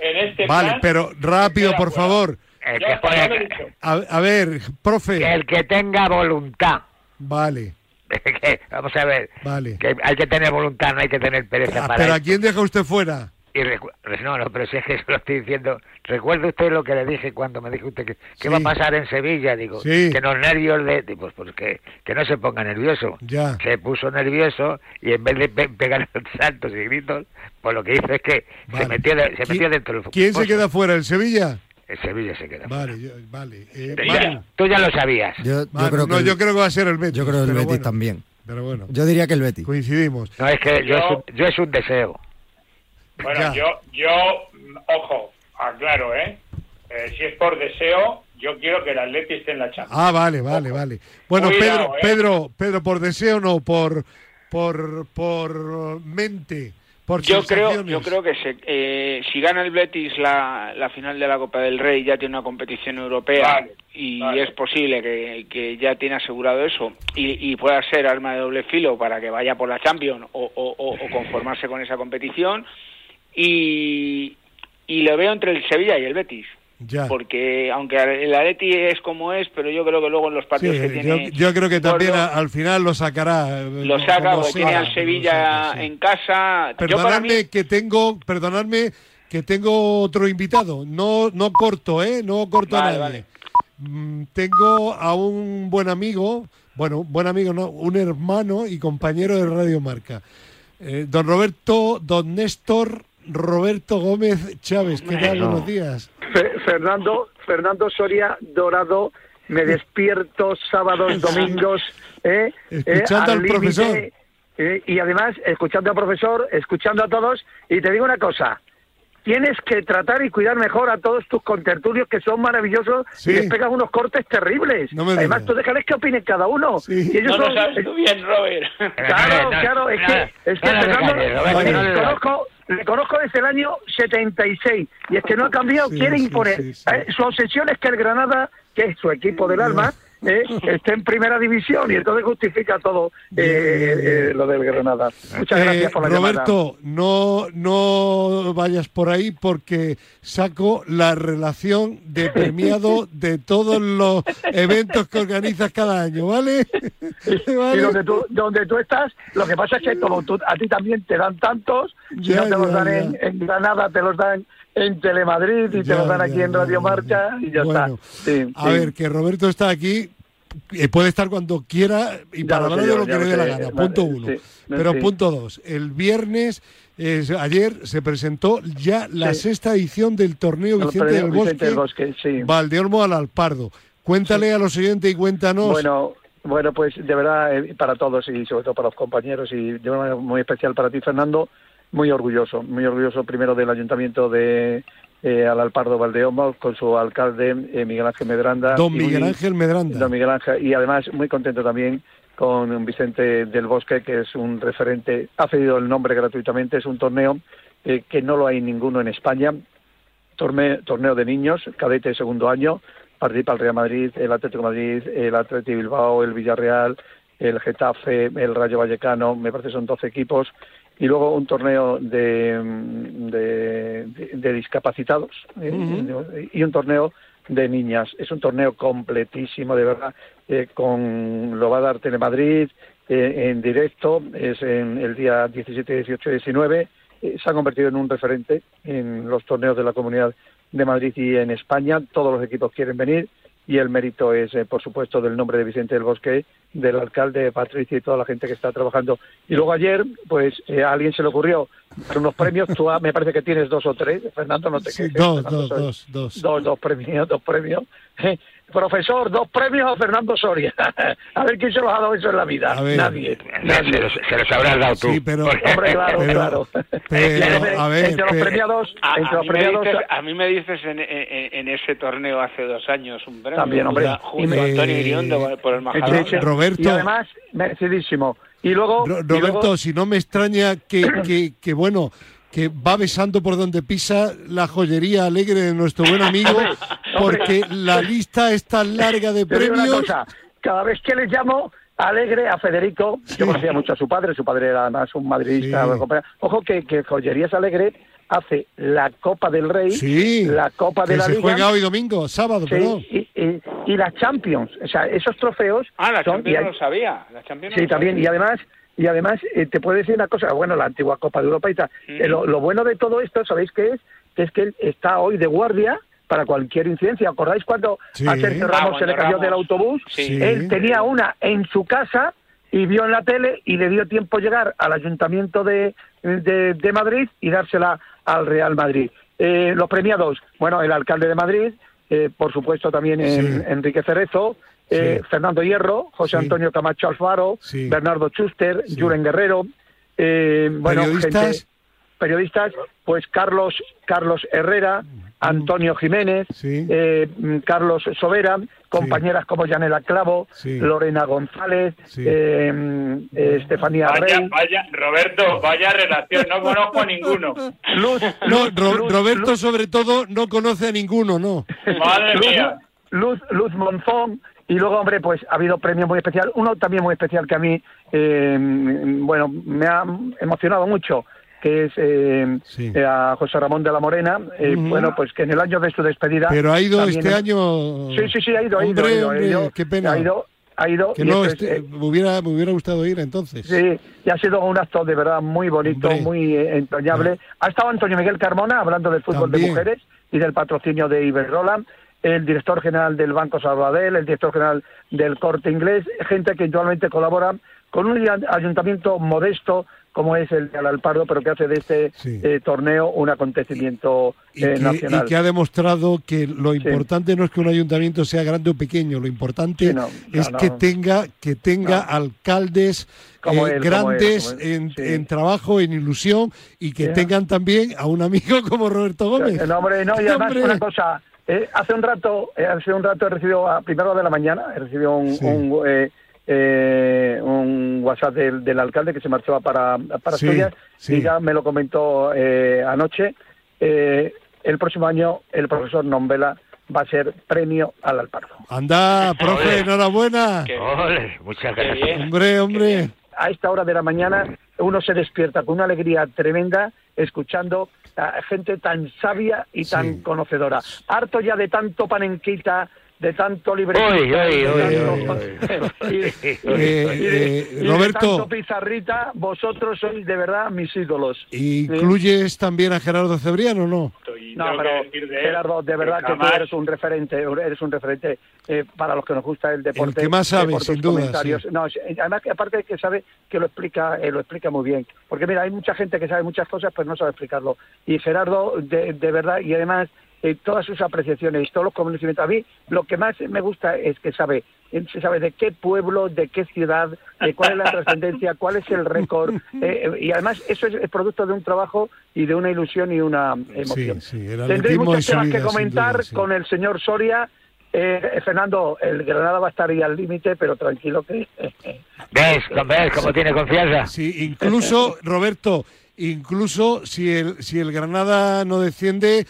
en este Vale, plan, pero rápido, por favor. El que. A, a ver, profe. que el que tenga voluntad. Vale, Que- Vamos a ver. vale. Que hay que tener voluntad, no hay que tener pereza Ah, para pero ¿a quién deja usted fuera? Y recu- no, no, pero si es que eso lo estoy diciendo. ¿Recuerda usted lo que le dije cuando me dijo usted que, que Sí. va a pasar en Sevilla? Digo, Sí. que los nervios de... Pues, pues que, que no se ponga nervioso. Ya. Se puso nervioso y en vez de pe- pegar saltos y gritos, pues lo que hizo es que Vale. se metió, de- se ¿Qui- metió dentro del ¿Quién se queda fuera? ¿El Sevilla? El Sevilla se queda. Vale, yo- vale. Eh, Ya- tú ya lo sabías. Yo, creo que no, el, yo creo que va a ser el Betis. yo creo el pero Betis bueno, también. Pero bueno, Yo diría que el Betis. coincidimos. No, es que yo, Yo- es un, yo es un deseo. Bueno, Ya. yo, yo, ojo, aclaro, ¿eh? Eh, Si es por deseo, yo quiero que el Atleti esté en la Champions. Ah, vale, vale, vale. Bueno, Cuidado, Pedro, eh. Pedro, Pedro, por deseo no, por, por, por mente, yo creo, yo creo que se, eh, si gana el Betis la, la, final de la Copa del Rey ya tiene una competición europea y es posible que, ya tiene asegurado eso y, pueda ser arma de doble filo para que vaya por la Champions o, o, conformarse con esa competición y, y lo veo entre el Sevilla y el Betis. Porque aunque el Atleti es como es, pero yo creo que luego en los partidos que tiene. Yo, creo que también al final lo sacará. Lo saca, porque tiene al Sevilla en casa. Perdonadme que tengo, perdonadme que tengo otro invitado. No, no corto, ¿eh? No corto a nadie. Mm, tengo a un buen amigo, bueno, buen amigo, no, un hermano y compañero de Radio Marca. Eh, don Roberto, don Néstor Roberto Gómez Chávez. ¿Qué tal? Buenos días. Fernando, Fernando Soria Dorado, me despierto sábados, domingos. Eh, escuchando eh, al, profesor. Eh, y además, escuchando al profesor, escuchando a todos. Y te digo una cosa, tienes que tratar y cuidar mejor a todos tus contertulios que son maravillosos y les pegas unos cortes terribles. Además, tú déjales que opinen cada uno. Y ellos no sabes tú bien, Robert. Claro, claro, es que, es que Fernando, conozco, le conozco desde el año 76 y es que no ha cambiado, quiere imponer. Eh, su obsesión es que el Granada, que es su equipo del alma, eh, esté en primera división y entonces justifica todo eh, lo del Granada. Muchas gracias por la Roberto, no, no vayas por ahí porque saco la relación de premiado de todos los eventos que organizas cada año, ¿vale? Y donde tú, donde tú estás, lo que pasa es que a ti también te dan tantos, si no te los dan en, Granada, te los dan en Telemadrid y te los dan aquí en Radio Marca y ya está. a ver, que Roberto está aquí, eh, puede estar cuando quiera y para hablar de lo que le dé la gana, punto uno. Pero punto dos, el viernes, ayer se presentó ya la sexta edición del torneo Vicente, del Bosque, Bosque Valdeolmo al Alpardo. Cuéntale a los oyentes y cuéntanos. Bueno, bueno, pues de verdad, eh, para todos y sobre todo para los compañeros y de una manera muy especial para ti, Fernando, muy orgulloso, muy orgulloso primero del Ayuntamiento de eh, al Alpardo Valdeomo con su alcalde eh, Miguel Ángel Medranda. Don Miguel Ángel Medranda. Don Miguel Ángel, y además muy contento también con Vicente del Bosque, que es un referente, ha cedido el nombre gratuitamente, es un torneo que no lo hay ninguno en España, torneo, torneo de niños, cadete de segundo año, participa el Real Madrid, el Atlético Madrid, el Atlético Bilbao, el Villarreal, el Getafe, el Rayo Vallecano, me parece que son 12 equipos, y luego un torneo de, de, discapacitados ¿eh? y un torneo de niñas. Es un torneo completísimo, de verdad, eh, con lo va a dar Telemadrid eh, en directo, es en el día 17, 18 y 19. se ha convertido en un referente en los torneos de la Comunidad de Madrid y en España. Todos los equipos quieren venir y el mérito es, eh, por supuesto, del nombre de Vicente del Bosque, del alcalde Patricia y toda la gente que está trabajando. Y luego ayer, pues eh, a alguien se le ocurrió dar unos premios. Tú ah, me parece que tienes dos o tres. Fernando, no te quejes. dos, dos, dos, dos, dos. Dos premios, dos premios. Profesor, dos premios a Fernando Soria. a ver quién se los ha dado eso en la vida. Nadie. Se, los, se, habrás dado tú. Sí, pero, Hombre, claro, claro. Pero, a ver, entre los premiados, a, entre los premiados, a mí me dices en, en, en, ese torneo hace dos años un premio. También, hombre. Junto a Antonio Iriondo por el Majadahonda. Roberto. Y además, merecidísimo. Y luego, Roberto, si no me extraña que, que, que bueno, que va besando por donde pisa la joyería alegre de nuestro buen amigo, porque la lista es tan larga de premios. cada vez que le llamo alegre a Federico, yo conocía mucho a su padre, su padre era además un madridista. Ojo que, que Joyerías Alegre hace la Copa del Rey, la Copa de la se juega hoy domingo, sábado, perdón. Y, y, la Champions, o sea, esos trofeos. Ah, la Champions no lo sabía. La Champions sí, también, y además y además, eh, te puedo decir una cosa, bueno, la antigua Copa de Europa y tal. Eh, lo, bueno de todo esto, ¿sabéis qué es? Que es que él está hoy de guardia para cualquier incidencia. ¿Acordáis cuando a Sergio Ramos ah, se le cayó del autobús? Él tenía una en su casa y vio en la tele y le dio tiempo llegar al Ayuntamiento de, de, Madrid y dársela al Real Madrid. Eh, los premiados, bueno, el alcalde de Madrid, por supuesto también Enrique Cerezo, eh, Fernando Hierro, José Antonio Camacho Alfaro, Bernardo Schuster, Julen Guerrero, eh, bueno, periodistas, periodistas, pues Carlos, Carlos Herrera, Antonio Jiménez, eh, Carlos Sobera, compañeras como Yanela Clavo, Lorena González, eh, Estefanía vaya, Rey. Vaya, Roberto, vaya relación, no conozco a ninguno. Luz, no, Roberto sobre todo no conoce a ninguno, ¿no? Madre mía. Luz, Luz Monzón, y luego, hombre, pues ha habido premios muy especial. Uno también muy especial que a mí, eh, bueno, me ha emocionado mucho, que es eh, eh, a José Ramón de la Morena. Bueno, pues que en el año de su despedida. Pero ha ido este año. Sí, sí, sí, ha ido, ha ido. ha ido, qué pena. Ha ido, ha ido que no, este, me, hubiera, me hubiera gustado ir entonces. Sí, y ha sido un acto de verdad muy bonito, muy entrañable. Ha estado Antonio Miguel Carmona hablando del fútbol de mujeres y del patrocinio de Iberrola el director general del Banco Salvador, el director general del Corte Inglés, gente que actualmente colabora con un ayuntamiento modesto como es el de Alalpardo, pero que hace de este eh, torneo un acontecimiento eh, nacional. Y que ha demostrado que lo importante no es que un ayuntamiento sea grande o pequeño, lo importante es que tenga que tenga alcaldes eh, grandes en, trabajo, en ilusión y que tengan también a un amigo como Roberto Gómez. No, hombre, no, y además una cosa, eh, hace un rato, eh, hace un rato he recibido a primera de la mañana, he recibido un, un, eh, eh, un, WhatsApp del, del, alcalde que se marchaba para, para Asturias y ya me lo comentó anoche. el próximo año el profesor Nombela va a ser premio al Alpardo. Anda, profe, enhorabuena. muchas gracias. Hombre, hombre. A esta hora de la mañana uno se despierta con una alegría tremenda escuchando gente tan sabia y tan conocedora. Harto ya de tanto panenquita, de tanto libre y, de tanto pizarrita, vosotros sois de verdad mis ídolos. ¿Incluyes también a Gerardo Cebriano no? No, pero Gerardo, de verdad que, tú eres un referente, eres un referente eh, para los que nos gusta el deporte. El que más sabe, sin duda. No, además que aparte que sabe que lo explica, eh, lo explica muy bien. Porque mira, hay mucha gente que sabe muchas cosas, pero no sabe explicarlo. Y Gerardo, de, de verdad, y además eh, todas sus apreciaciones, todos los conocimientos. A mí lo que más me gusta es que sabe, se sabe de qué pueblo, de qué ciudad, cuál es la trascendencia, cuál es el récord. Eh, y además eso es, producto de un trabajo y de una ilusión y una emoción. Sí, Tendréis muchas cosas que comentar con el señor Soria. Eh, Fernando, el Granada va a estar ahí al límite, pero tranquilo que... ¿Ves? ¿Ves cómo tiene confianza? Sí, incluso, Roberto, incluso si el, si el Granada no desciende,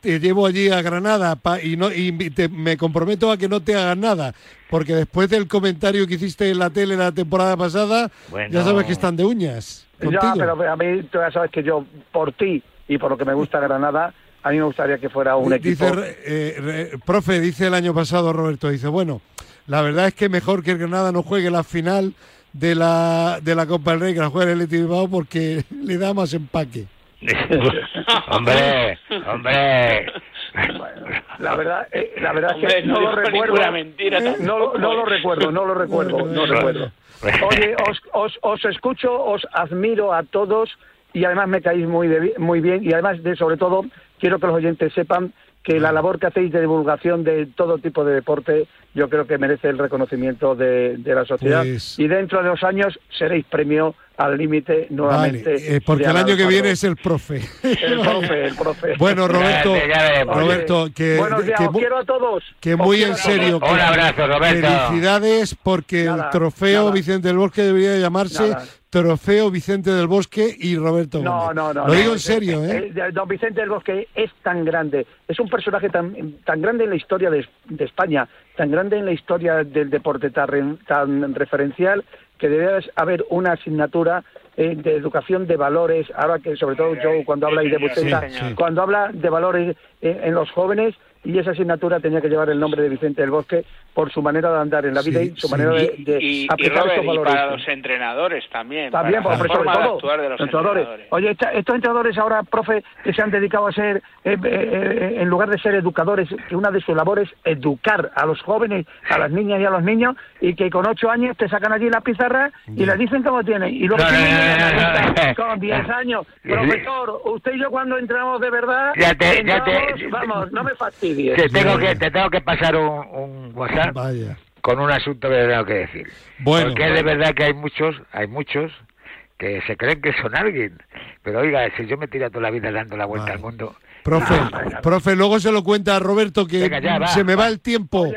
te llevo allí a Granada y no y me comprometo a que no te hagan nada, porque después del comentario que hiciste en la tele la temporada pasada, ya sabes que están de uñas. Ya, pero a mí tú ya sabes que yo, por ti y por lo que me gusta Granada, a mí me gustaría que fuera un dice, equipo... Eh, profe, dice el año pasado Roberto, dice, bueno, la verdad es que mejor que el Granada no juegue la final de la, de la Copa del Rey que la juegue el Leti porque le da más empaque. hombre, hombre. la verdad, eh, la verdad es que no, lo recuerdo. Mentira, no, no, lo recuerdo, no lo recuerdo, no recuerdo. Oye, os, os, os escucho, os admiro a todos y además me caéis muy, muy bien y además de sobre todo quiero que los oyentes sepan que la labor que hacéis de divulgación de todo tipo de deporte yo creo que merece el reconocimiento de, la sociedad pues y dentro de dos años seréis premio al límite nuevamente. Eh, porque el año que viene es el profe. El profe, el profe. Bueno, Roberto, Roberto, que, quiero a todos. Que muy en serio. Un abrazo, Roberto. Felicidades porque el trofeo Vicente del Bosque debería llamarse Trofeo Vicente del Bosque y Roberto No, no, no. Lo digo en serio, ¿eh? ¿eh? Don Vicente del Bosque es tan grande, es un personaje tan, tan grande en la historia de, de España, tan grande en la historia del deporte, tan, tan referencial, que debe haber una asignatura eh, de educación de valores, ahora que sobre todo yo cuando habla de Buceta, cuando habla de valores eh, en los jóvenes, y esa asignatura tenía que llevar el nombre de Vicente del Bosque por su manera de andar en la vida y su manera de, aplicar estos valores. Y para los entrenadores también. También, por sobre todo. De los entrenadores. Oye, estos entrenadores ahora, profe, que se han dedicado a ser, eh, eh, en lugar de ser educadores, que una de sus labores es educar a los jóvenes, a las niñas y a los niños, y que con ocho años te sacan allí la pizarra y les dicen cómo tienen. Y luego con diez años. Profesor, usted y yo cuando entramos de verdad, ya te, vamos, no me fastidies. Te tengo, que, te tengo que pasar un, WhatsApp con un asunto que tengo que decir. Porque es de verdad que hay muchos, hay muchos que se creen que son alguien. Pero oiga, si yo me tiro toda la vida dando la vuelta al mundo. Profe, profe, luego se lo cuenta a Roberto que se me va, el tiempo.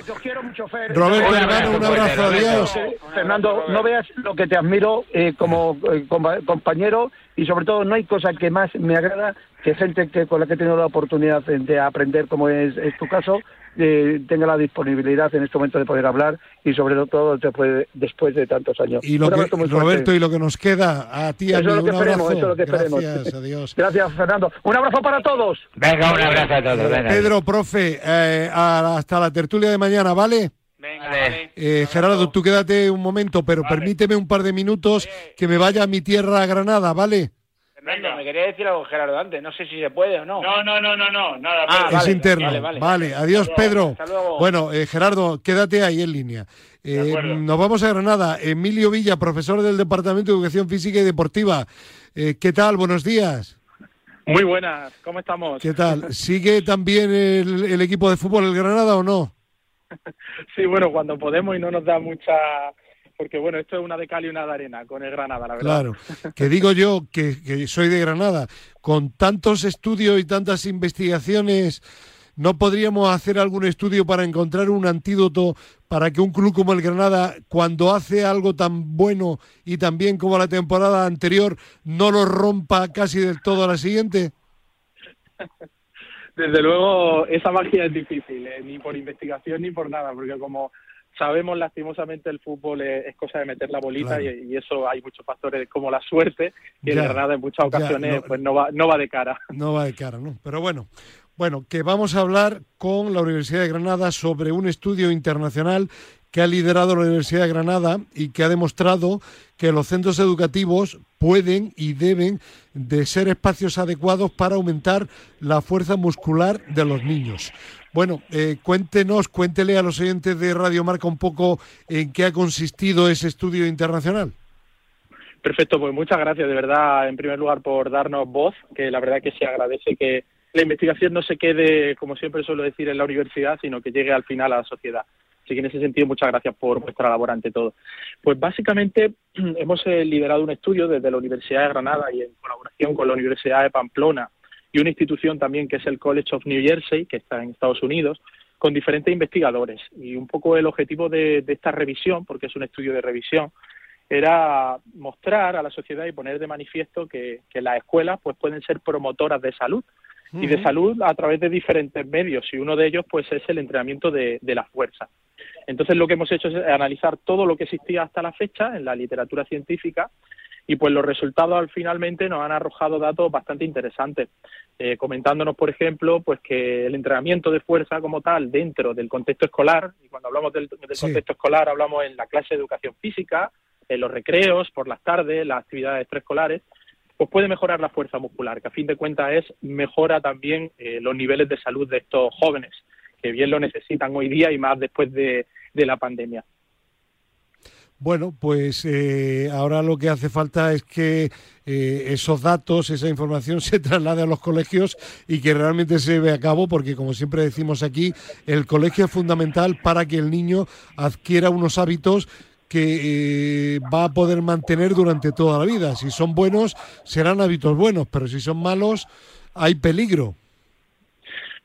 Roberto, hermano, un abrazo, adiós. Fernando, no veas lo que te admiro eh, como eh, compañero y sobre todo no hay cosa que más me agrada que gente que con la que he tenido la oportunidad de aprender, como es, tu caso, eh, tenga la disponibilidad en este momento de poder hablar y sobre todo después, después de tantos años. Y lo que, Roberto, y lo que nos queda a ti, a mí, un abrazo. Eso es lo que Gracias, adiós. Gracias, Fernando. Un abrazo para todos. Venga, un abrazo a todos. Pedro, profe, eh, hasta la tertulia de mañana, ¿vale? Venga, eh, Gerardo, tú quédate un momento, pero permíteme un par de minutos que me vaya a mi tierra, a Granada, ¿vale? Me quería decir algo Gerardo antes, no sé si se puede o no. No, no, no, no, no, nada. Ah, es interno. Vale, adiós Pedro. Bueno, eh, Gerardo, quédate ahí en línea. Eh, nos vamos a Granada. Emilio Villa, profesor del Departamento de Educación Física y Deportiva. Eh, ¿Qué tal? Buenos días. Muy buenas, ¿cómo estamos? ¿Qué tal? ¿Sigue también el, equipo de fútbol el Granada o no? sí, bueno, cuando podemos y no nos da mucha porque bueno, esto es una de cal y una de arena con el Granada, la verdad. Claro, que digo yo que, soy de Granada, con tantos estudios y tantas investigaciones, ¿no podríamos hacer algún estudio para encontrar un antídoto para que un club como el Granada, cuando hace algo tan bueno y tan bien como la temporada anterior, no lo rompa casi del todo a la siguiente? Desde luego, esa magia es difícil, ¿eh? ni por investigación ni por nada, porque como sabemos lastimosamente el fútbol es, cosa de meter la bolita y, eso hay muchos factores como la suerte y en Granada en muchas ocasiones pues no va no va de cara. no va de cara no pero bueno bueno que vamos a hablar con la Universidad de Granada sobre un estudio internacional que ha liderado la Universidad de Granada y que ha demostrado que los centros educativos pueden y deben de ser espacios adecuados para aumentar la fuerza muscular de los niños. Bueno, eh, cuéntenos, cuéntele a los oyentes de Radio Marca un poco en qué ha consistido ese estudio internacional. Perfecto, pues muchas gracias de verdad, en primer lugar, por darnos voz, que la verdad que se agradece que la investigación no se quede, como siempre suelo decir, en la universidad, sino que llegue al final a la sociedad. Así que en ese sentido, muchas gracias por vuestra labor ante todo. Pues básicamente hemos eh, liderado un estudio desde la Universidad de Granada y en colaboración con la Universidad de Pamplona y una institución también que es el College of New Jersey, que está en Estados Unidos, con diferentes investigadores. Y un poco el objetivo de, esta revisión, porque es un estudio de revisión, era mostrar a la sociedad y poner de manifiesto que, las escuelas pues pueden ser promotoras de salud y de salud a través de diferentes medios y uno de ellos pues es el entrenamiento de, de la fuerza. Entonces lo que hemos hecho es analizar todo lo que existía hasta la fecha en la literatura científica y pues los resultados al finalmente nos han arrojado datos bastante interesantes, eh, comentándonos, por ejemplo, pues que el entrenamiento de fuerza como tal dentro del contexto escolar, y cuando hablamos del, contexto escolar hablamos en la clase de educación física, en los recreos, por las tardes, las actividades preescolares, pues puede mejorar la fuerza muscular, que a fin de cuentas es mejora también eh, los niveles de salud de estos jóvenes, que bien lo necesitan hoy día y más después de la pandemia. Bueno, pues eh, ahora lo que hace falta es que eh, esos datos, esa información se traslade a los colegios y que realmente se lleve a cabo, porque como siempre decimos aquí, el colegio es fundamental para que el niño adquiera unos hábitos que eh, va a poder mantener durante toda la vida. Si son buenos, serán hábitos buenos, pero si son malos, hay peligro.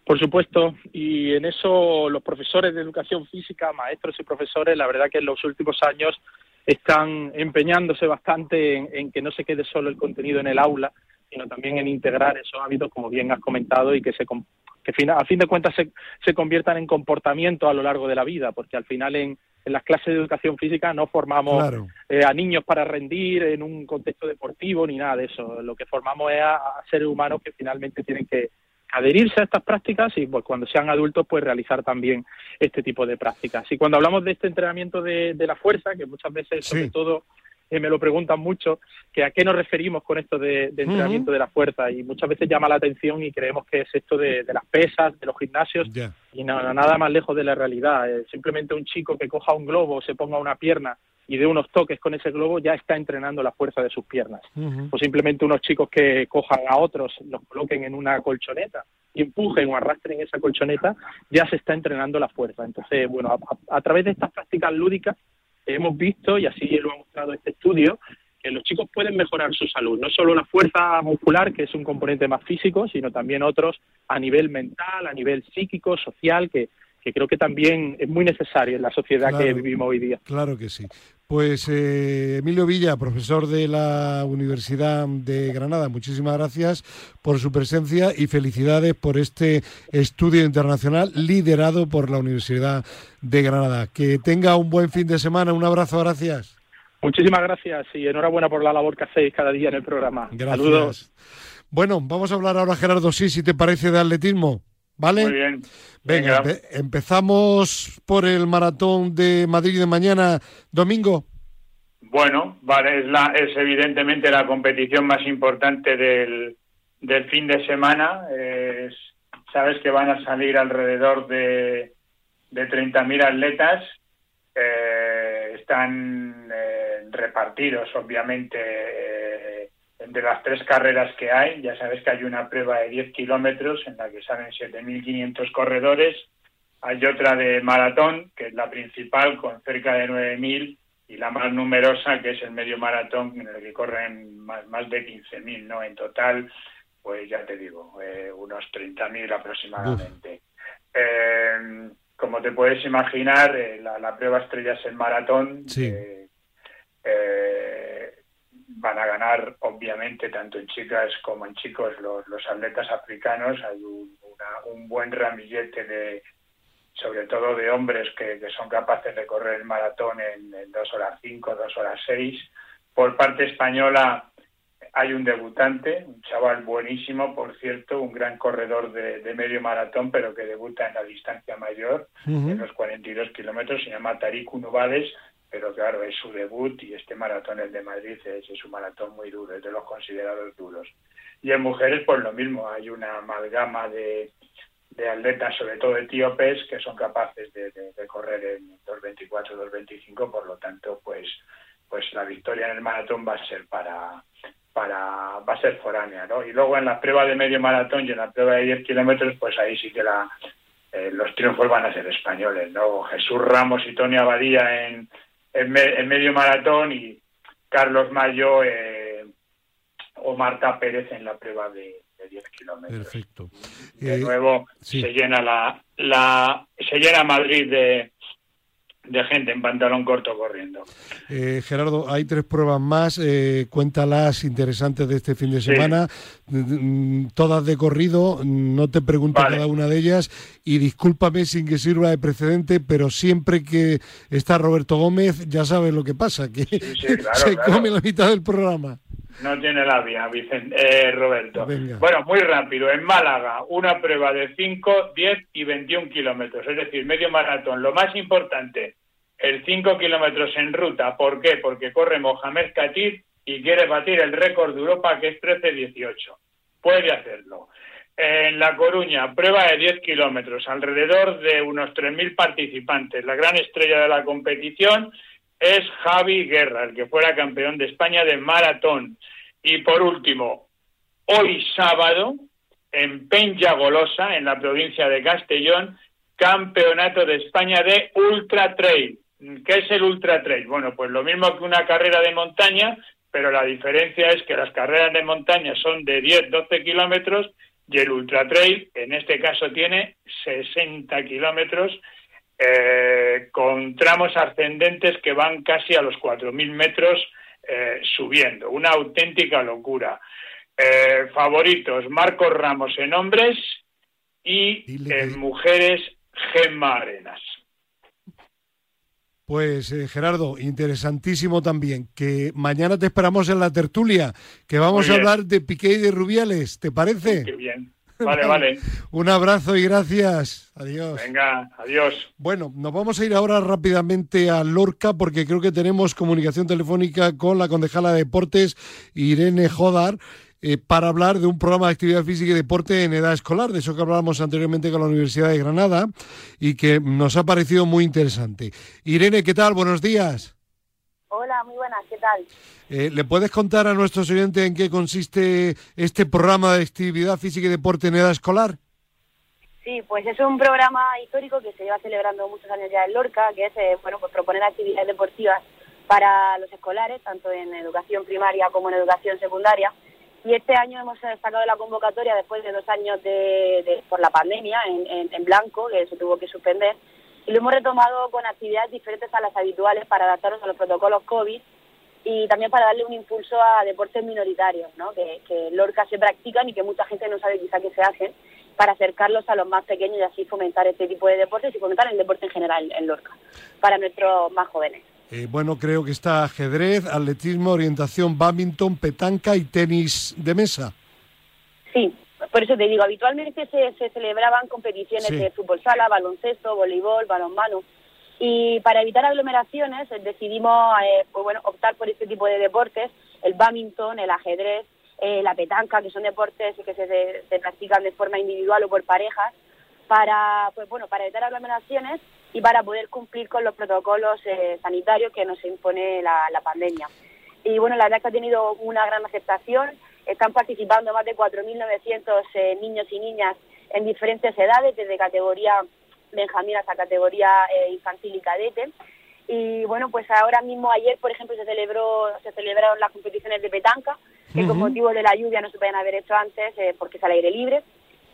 Por supuesto, y en eso los profesores de educación física, maestros y profesores, la verdad que en los últimos años están empeñándose bastante en, que no se quede solo el contenido en el aula, sino también en integrar esos hábitos, como bien has comentado, y que, se, que a fin de cuentas se, se conviertan en comportamiento a lo largo de la vida, porque al final en, en las clases de educación física no formamos eh, a niños para rendir en un contexto deportivo ni nada de eso. Lo que formamos es a seres humanos que finalmente tienen que, adherirse a estas prácticas y pues cuando sean adultos pues realizar también este tipo de prácticas. Y cuando hablamos de este entrenamiento de, la fuerza, que muchas veces sobre todo eh, me lo preguntan mucho, que a qué nos referimos con esto de, entrenamiento de la fuerza y muchas veces llama la atención y creemos que es esto de, las pesas, de los gimnasios y nada más lejos de la realidad. simplemente un chico que coja un globo, se ponga una pierna y de unos toques con ese globo ya está entrenando la fuerza de sus piernas. O simplemente unos chicos que cojan a otros, los coloquen en una colchoneta y empujen o arrastren esa colchoneta, ya se está entrenando la fuerza. Entonces, bueno, a, través de estas prácticas lúdicas hemos visto, y así lo ha mostrado este estudio, que los chicos pueden mejorar su salud, no solo la fuerza muscular, que es un componente más físico, sino también otros a nivel mental, a nivel psíquico, social, que, que creo que también es muy necesario en la sociedad que vivimos hoy día. Claro que sí. Pues eh, Emilio Villa, profesor de la Universidad de Granada, muchísimas gracias por su presencia y felicidades por este estudio internacional liderado por la Universidad de Granada. Que tenga un buen fin de semana. Un abrazo, gracias. Muchísimas gracias y enhorabuena por la labor que hacéis cada día en el programa. Gracias. Saludos. Bueno, vamos a hablar ahora, Gerardo, sí, si te parece, de atletismo. ¿Vale? Muy bien. Venga, empezamos por el maratón de Madrid de mañana, domingo. Bueno, vale, es, la, es evidentemente la competición más importante del, del fin de semana. Es, sabes que van a salir alrededor de, de 30.000 atletas. Eh, están eh, repartidos, obviamente, eh, entre las tres carreras que hay. Ya sabes que hay una prueba de 10 kilómetros en la que salen 7.500 corredores. Hay otra de maratón, que es la principal, con cerca de 9.000, y la más numerosa, que es el medio maratón, en el que corren más, más de 15.000, ¿no? En total, pues ya te digo, eh, unos 30.000 aproximadamente. Eh, como te puedes imaginar, eh, la, la, prueba estrella es el maratón. Sí. Eh, van a ganar, obviamente, tanto en chicas como en chicos, los, los atletas africanos. Hay un, una, un, buen ramillete de, sobre todo de hombres que, que son capaces de correr el maratón en, en dos horas cinco, dos horas seis. Por parte española hay un debutante, un chaval buenísimo, por cierto, un gran corredor de, de medio maratón, pero que debuta en la distancia mayor, uh -huh. en los 42 kilómetros, se llama Tariq Nubales, pero claro, es su debut y este maratón, el de Madrid, es, es un maratón muy duro, es de los considerados duros. Y en mujeres, pues lo mismo, hay una amalgama de, de atletas, sobre todo etíopes, que son capaces de, de, de correr en 2.24, 2.25, por lo tanto, pues, pues la victoria en el maratón va a ser para, para va a ser foránea, ¿no? Y luego en la prueba de medio maratón y en la prueba de 10 kilómetros, pues ahí sí que la, eh, los triunfos van a ser españoles, ¿no? Jesús Ramos y Tony Abadía en, en, me, en medio maratón y Carlos Mayo eh, o Marta Pérez en la prueba de, de 10 kilómetros. Perfecto. De eh, nuevo sí. se llena la, la se llena Madrid de de gente en pantalón corto corriendo. Eh, Gerardo, hay tres pruebas más, eh, cuéntalas interesantes de este fin de semana, sí. todas de corrido, no te pregunto vale. cada una de ellas y discúlpame sin que sirva de precedente, pero siempre que está Roberto Gómez ya sabes lo que pasa, que sí, sí, claro, se claro. come la mitad del programa. No tiene la vía, Vicente, eh, Roberto. Venga. Bueno, muy rápido. En Málaga, una prueba de 5, 10 y 21 kilómetros, es decir, medio maratón. Lo más importante, el 5 kilómetros en ruta. ¿Por qué? Porque corre Mohamed Katir y quiere batir el récord de Europa, que es 13-18. Puede hacerlo. En La Coruña, prueba de 10 kilómetros, alrededor de unos 3.000 participantes. La gran estrella de la competición es Javi Guerra, el que fuera campeón de España de maratón. Y por último, hoy sábado, en Peña Golosa, en la provincia de Castellón, campeonato de España de Ultra Trail. ¿Qué es el Ultra Trail? Bueno, pues lo mismo que una carrera de montaña, pero la diferencia es que las carreras de montaña son de 10, 12 kilómetros y el Ultra Trail, en este caso, tiene 60 kilómetros eh, con tramos ascendentes que van casi a los 4.000 metros eh, subiendo. Una auténtica locura. Eh, favoritos, Marcos Ramos en hombres y en mujeres, Gemma Arenas. Pues eh, Gerardo, interesantísimo también, que mañana te esperamos en la tertulia, que vamos a hablar de Piqué y de Rubiales, ¿te parece? Qué bien. Vale, vale. Un abrazo y gracias. Adiós. Venga, adiós. Bueno, nos vamos a ir ahora rápidamente a Lorca porque creo que tenemos comunicación telefónica con la concejala de Deportes, Irene Jodar. Eh, para hablar de un programa de actividad física y deporte en edad escolar, de eso que hablábamos anteriormente con la Universidad de Granada y que nos ha parecido muy interesante. Irene, ¿qué tal? Buenos días. Hola, muy buenas, ¿qué tal? Eh, ¿Le puedes contar a nuestros oyentes en qué consiste este programa de actividad física y deporte en edad escolar? Sí, pues es un programa histórico que se lleva celebrando muchos años ya en Lorca, que es eh, bueno pues proponer actividades deportivas para los escolares, tanto en educación primaria como en educación secundaria. Y este año hemos sacado la convocatoria después de dos años de, por la pandemia en, en, blanco, que se tuvo que suspender, y lo hemos retomado con actividades diferentes a las habituales para adaptarnos a los protocolos COVID y también para darle un impulso a deportes minoritarios, ¿no? que, que en Lorca se practican y que mucha gente no sabe quizá que se hacen, para acercarlos a los más pequeños y así fomentar este tipo de deportes y fomentar el deporte en general en Lorca, para nuestros más jóvenes. Eh, bueno, creo que está ajedrez, atletismo, orientación, badminton, petanca y tenis de mesa. Sí, por eso te digo, habitualmente se, se celebraban competiciones de fútbol sala, baloncesto, voleibol, balonmano. Y para evitar aglomeraciones eh, decidimos eh, pues bueno, optar por este tipo de deportes, el badminton, el ajedrez, la petanca, que son deportes que se, practican de forma individual o por parejas, para, pues bueno, para evitar aglomeraciones y para poder cumplir con los protocolos eh, sanitarios que nos impone la, pandemia. Y bueno, la verdad que ha tenido una gran aceptación. Están participando más de 4.900 eh, niños y niñas en diferentes edades, desde categoría Benjamín hasta categoría eh, infantil y cadete. Y bueno, pues ahora mismo, ayer, por ejemplo, se celebró se celebraron las competiciones de petanca, que con motivo de la lluvia no se pueden haber hecho antes porque es al aire libre.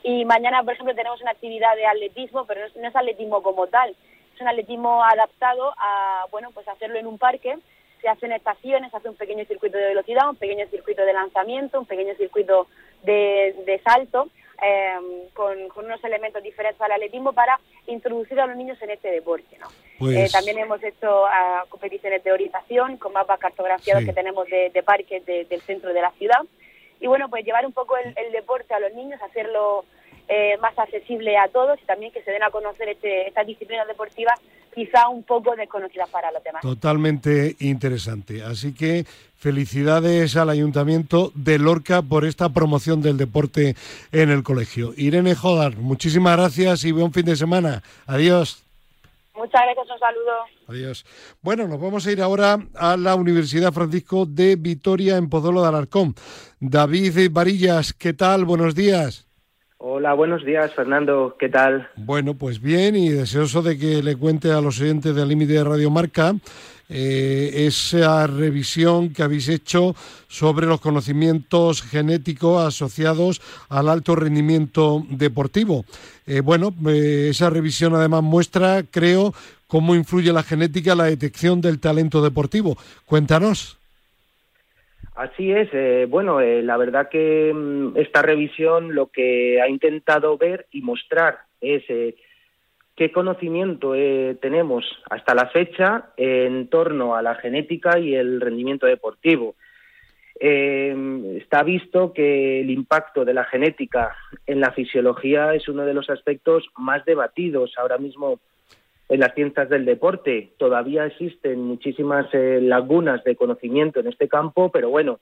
Y mañana, por ejemplo, tenemos una actividad de atletismo, pero no es, atletismo como tal, es un atletismo adaptado a, bueno, pues hacerlo en un parque. Se hacen estaciones, se hace un pequeño circuito de velocidad, un pequeño circuito de lanzamiento, un pequeño circuito de, salto, em, con, unos elementos diferentes al atletismo para introducir a los niños en este deporte. ¿no? Pues eh, también hemos hecho ah, competiciones de orientación con mapas cartografiados que tenemos de, parques del centro de la ciudad. Y bueno, pues llevar un poco el, el deporte a los niños, hacerlo eh, más accesible a todos y también que se den a conocer este, estas disciplinas deportivas quizá un poco desconocidas para los demás. Totalmente interesante. Así que felicidades al Ayuntamiento de Lorca por esta promoción del deporte en el colegio. Irene Jodar, muchísimas gracias y buen fin de semana. Adiós. Muchas gracias, un saludo. Adiós. Bueno, nos vamos a ir ahora a la Universidad Francisco de Vitoria en Pozuelo de Alarcón. David Varillas, ¿qué tal? Buenos días. Hola, buenos días, Fernando. ¿Qué tal? Bueno, pues bien y deseoso de que le cuente a los oyentes del límite de Radio Marca eh, esa revisión que habéis hecho sobre los conocimientos genéticos asociados al alto rendimiento deportivo. Eh, bueno, eh, esa revisión además muestra, creo, cómo influye la genética en la detección del talento deportivo. Cuéntanos. Así es. Eh, bueno, eh, la verdad que mm, esta revisión lo que ha intentado ver y mostrar es eh, qué conocimiento tenemos hasta la fecha en torno a la genética y el rendimiento deportivo. está visto que el impacto de la genética en la fisiología es uno de los aspectos más debatidos ahora mismo en las ciencias del deporte. Todavía existen muchísimas eh, lagunas de conocimiento en este campo, pero bueno,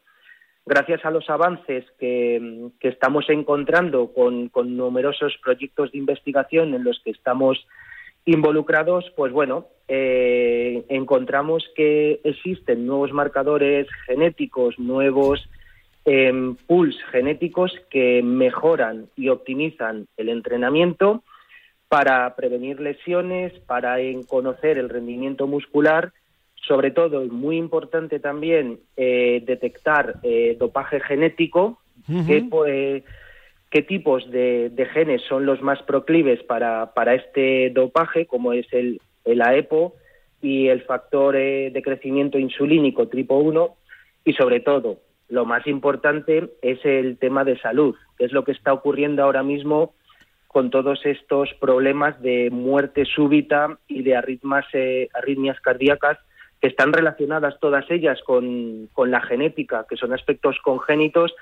gracias a los avances que, estamos encontrando con, numerosos proyectos de investigación en los que estamos involucrados, pues bueno, eh, encontramos que existen nuevos marcadores genéticos, nuevos eh, pools genéticos que mejoran y optimizan el entrenamiento para prevenir lesiones, para conocer el rendimiento muscular, sobre todo, y muy importante también, eh, detectar eh, dopaje genético, qué, tipos de, genes son los más proclives para, para este dopaje, como es el, el AEPO y el factor eh, de crecimiento insulínico tipo 1, y sobre todo, lo más importante es el tema de salud, que es lo que está ocurriendo ahora mismo con todos estos problemas de muerte súbita y de arritmias, eh, arritmias cardíacas que están relacionadas todas ellas con, la genética, que son aspectos congénitos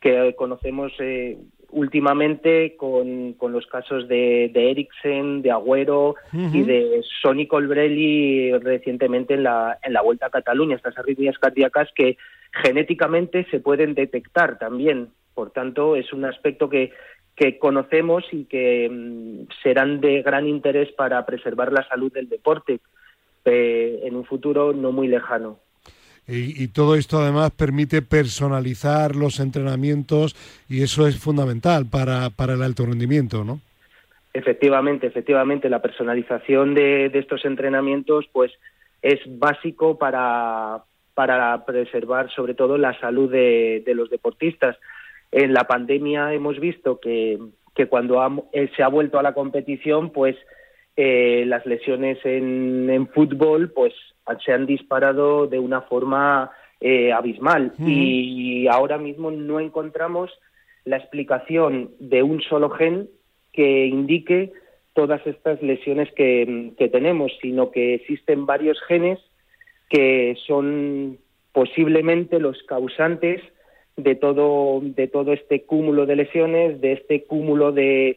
que conocemos eh, últimamente con, los casos de, de Eriksen, de Agüero y de Sonny Colbrelli recientemente en la, en la Vuelta a Cataluña, estas arritmias cardíacas que genéticamente se pueden detectar también. Por tanto, es un aspecto que, que conocemos y que mm, serán de gran interés para preservar la salud del deporte eh, en un futuro no muy lejano. Y, todo esto además permite personalizar los entrenamientos y eso es fundamental para, para el alto rendimiento, ¿no? Efectivamente, efectivamente, la personalización de, de estos entrenamientos pues es básico para, para preservar sobre todo la salud de, los deportistas. En la pandemia hemos visto que, que cuando eh, se ha vuelto a la competición, pues eh, las lesiones en, en, fútbol pues se han disparado de una forma eh, abismal. Y ahora mismo no encontramos la explicación de un solo gen que indique todas estas lesiones que, que tenemos, sino que existen varios genes que son posiblemente los causantes de todo, de todo este cúmulo de lesiones, de este cúmulo de,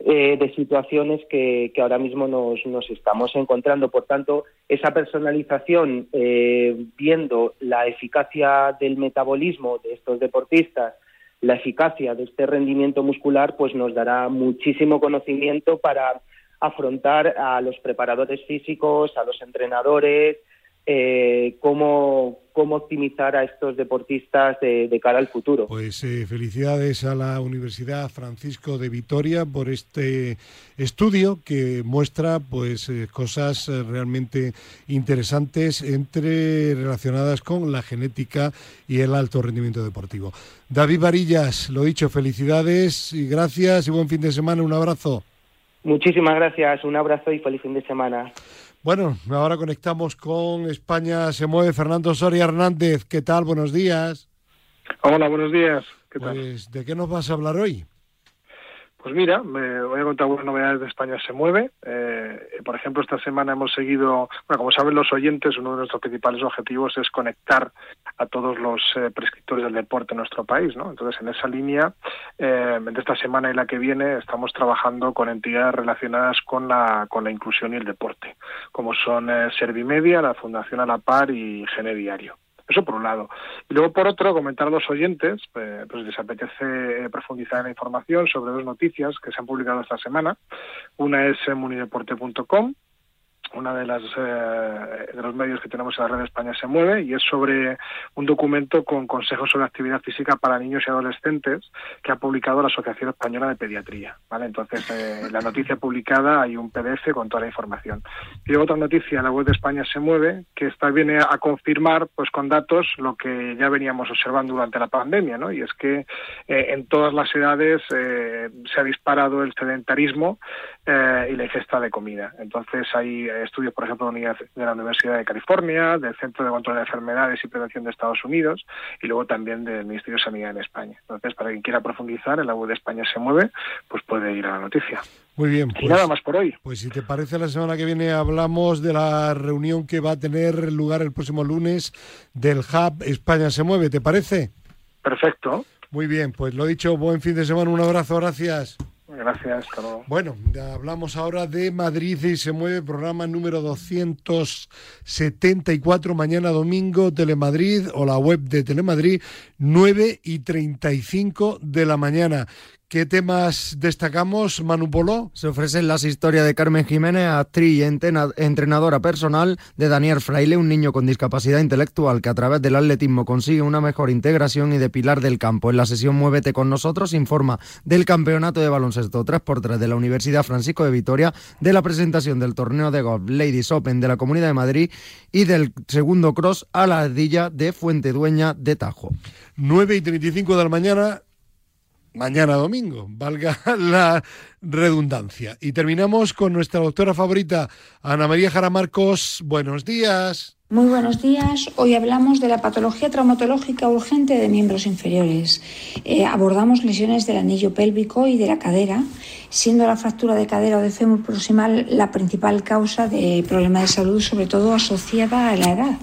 eh, de situaciones que, ahora mismo nos, nos, estamos encontrando. Por tanto, esa personalización, eh, viendo la eficacia del metabolismo de estos deportistas, la eficacia de este rendimiento muscular, pues nos dará muchísimo conocimiento para afrontar a los preparadores físicos, a los entrenadores, eh, cómo, cómo optimizar a estos deportistas de, cara al futuro. Pues eh, felicidades a la Universidad Francisco de Vitoria por este estudio que muestra pues eh, cosas eh, realmente interesantes entre relacionadas con la genética y el alto rendimiento deportivo. David Varillas, lo dicho, felicidades y gracias y buen fin de semana, un abrazo. Muchísimas gracias, un abrazo y feliz fin de semana. Bueno, ahora conectamos con España se mueve. Fernando Soria Hernández, ¿qué tal? Buenos días. Hola, buenos días. ¿Qué pues, ¿de qué nos vas a hablar hoy? Pues mira, me voy a contar algunas novedades de España se mueve. Eh, por ejemplo, esta semana hemos seguido, bueno, como saben los oyentes, uno de nuestros principales objetivos es conectar a todos los eh, prescriptores del deporte en nuestro país, ¿no? Entonces, en esa línea, eh, de esta semana y la que viene, estamos trabajando con entidades relacionadas con la, con la inclusión y el deporte, como son Servimedia, la Fundación A la Par y Gene Diario. Eso por un lado. Y luego, por otro, comentar a los oyentes, pues, pues les apetece profundizar en la información sobre dos noticias que se han publicado esta semana. Una es en munideporte.com una de las eh, de los medios que tenemos en la red de España se mueve y es sobre un documento con consejos sobre actividad física para niños y adolescentes que ha publicado la Asociación Española de Pediatría vale entonces eh, la noticia publicada hay un PDF con toda la información. Y otra noticia en la web de España se mueve que está viene a confirmar pues con datos lo que ya veníamos observando durante la pandemia no y es que eh, en todas las edades se ha disparado el sedentarismo y la ingesta de comida. Entonces hay estudios, por ejemplo, de la Universidad de California, del Centro de Control de Enfermedades y Prevención de Estados Unidos y luego también del Ministerio de Sanidad en España. Entonces, para quien quiera profundizar, en la web de España se mueve, pues puede ir a la noticia. Muy bien. Pues, y nada más por hoy. Pues si te parece, la semana que viene hablamos de la reunión que va a tener lugar el próximo lunes del Hub España se mueve. ¿Te parece? Perfecto. Muy bien, pues lo dicho, buen fin de semana, un abrazo, gracias. Gracias, Bueno, hablamos ahora de Madrid y se mueve programa número 274, mañana domingo, Telemadrid o la web de Telemadrid, 9 y 35 de la mañana. ¿Qué temas destacamos, Manu Polo? Se ofrecen las historias de Carmen Jiménez, actriz y entrenadora personal, de Daniel Fraile, un niño con discapacidad intelectual que a través del atletismo consigue una mejor integración y de pilar del campo. En la sesión Muévete con nosotros informa del campeonato de baloncesto 3x3 de la Universidad Francisco de Vitoria, de la presentación del torneo de golf Ladies Open de la Comunidad de Madrid y del segundo cross a la ardilla de Fuente Dueña de Tajo. 9 y 35 de la mañana mañana domingo, valga la redundancia. Y terminamos con nuestra doctora favorita, Ana María Jara Marcos. Buenos días. Muy buenos días. Hoy hablamos de la patología traumatológica urgente de miembros inferiores. Eh, abordamos lesiones del anillo pélvico y de la cadera, siendo la fractura de cadera o de fémur proximal la principal causa de problemas de salud, sobre todo asociada a la edad,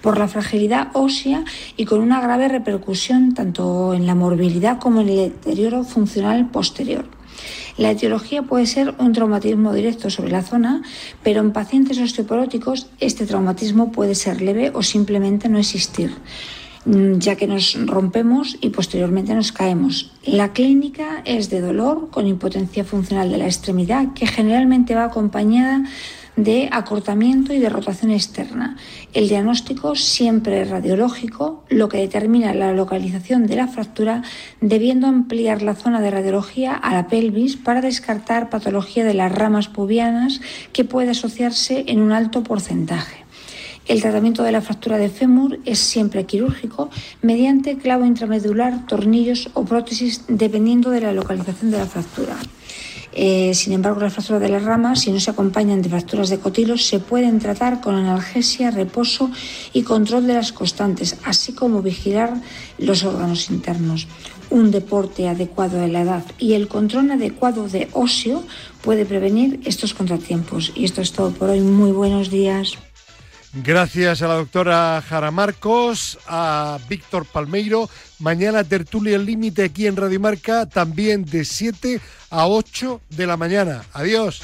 por la fragilidad ósea y con una grave repercusión tanto en la morbilidad como en el deterioro funcional posterior. La etiología puede ser un traumatismo directo sobre la zona, pero en pacientes osteoporóticos este traumatismo puede ser leve o simplemente no existir mm, ya que nos rompemos y posteriormente nos caemos. La clínica es de dolor con impotencia funcional de la extremidad que generalmente va acompañada de acortamiento y de rotación externa. El diagnóstico siempre es radiológico, lo que determina la localización de la fractura, debiendo ampliar la zona de radiología a la pelvis para descartar patología de las ramas pubianas que puede asociarse en un alto porcentaje. El tratamiento de la fractura de fémur es siempre quirúrgico mediante clavo intramedular, tornillos o prótesis dependiendo de la localización de la fractura. Eh, sin embargo, las fracturas de las ramas, si no se acompañan de fracturas de cotilos, se pueden tratar con analgesia, reposo y control de las constantes, así como vigilar los órganos internos. Un deporte adecuado a la edad y el control adecuado de óseo puede prevenir estos contratiempos. Y esto es todo por hoy. Muy buenos días. Gracias a la doctora Jara Marcos, a Víctor Palmeiro. Mañana tertulia el límite aquí en Radio Marca, también de 7 a 8 de la mañana. Adiós.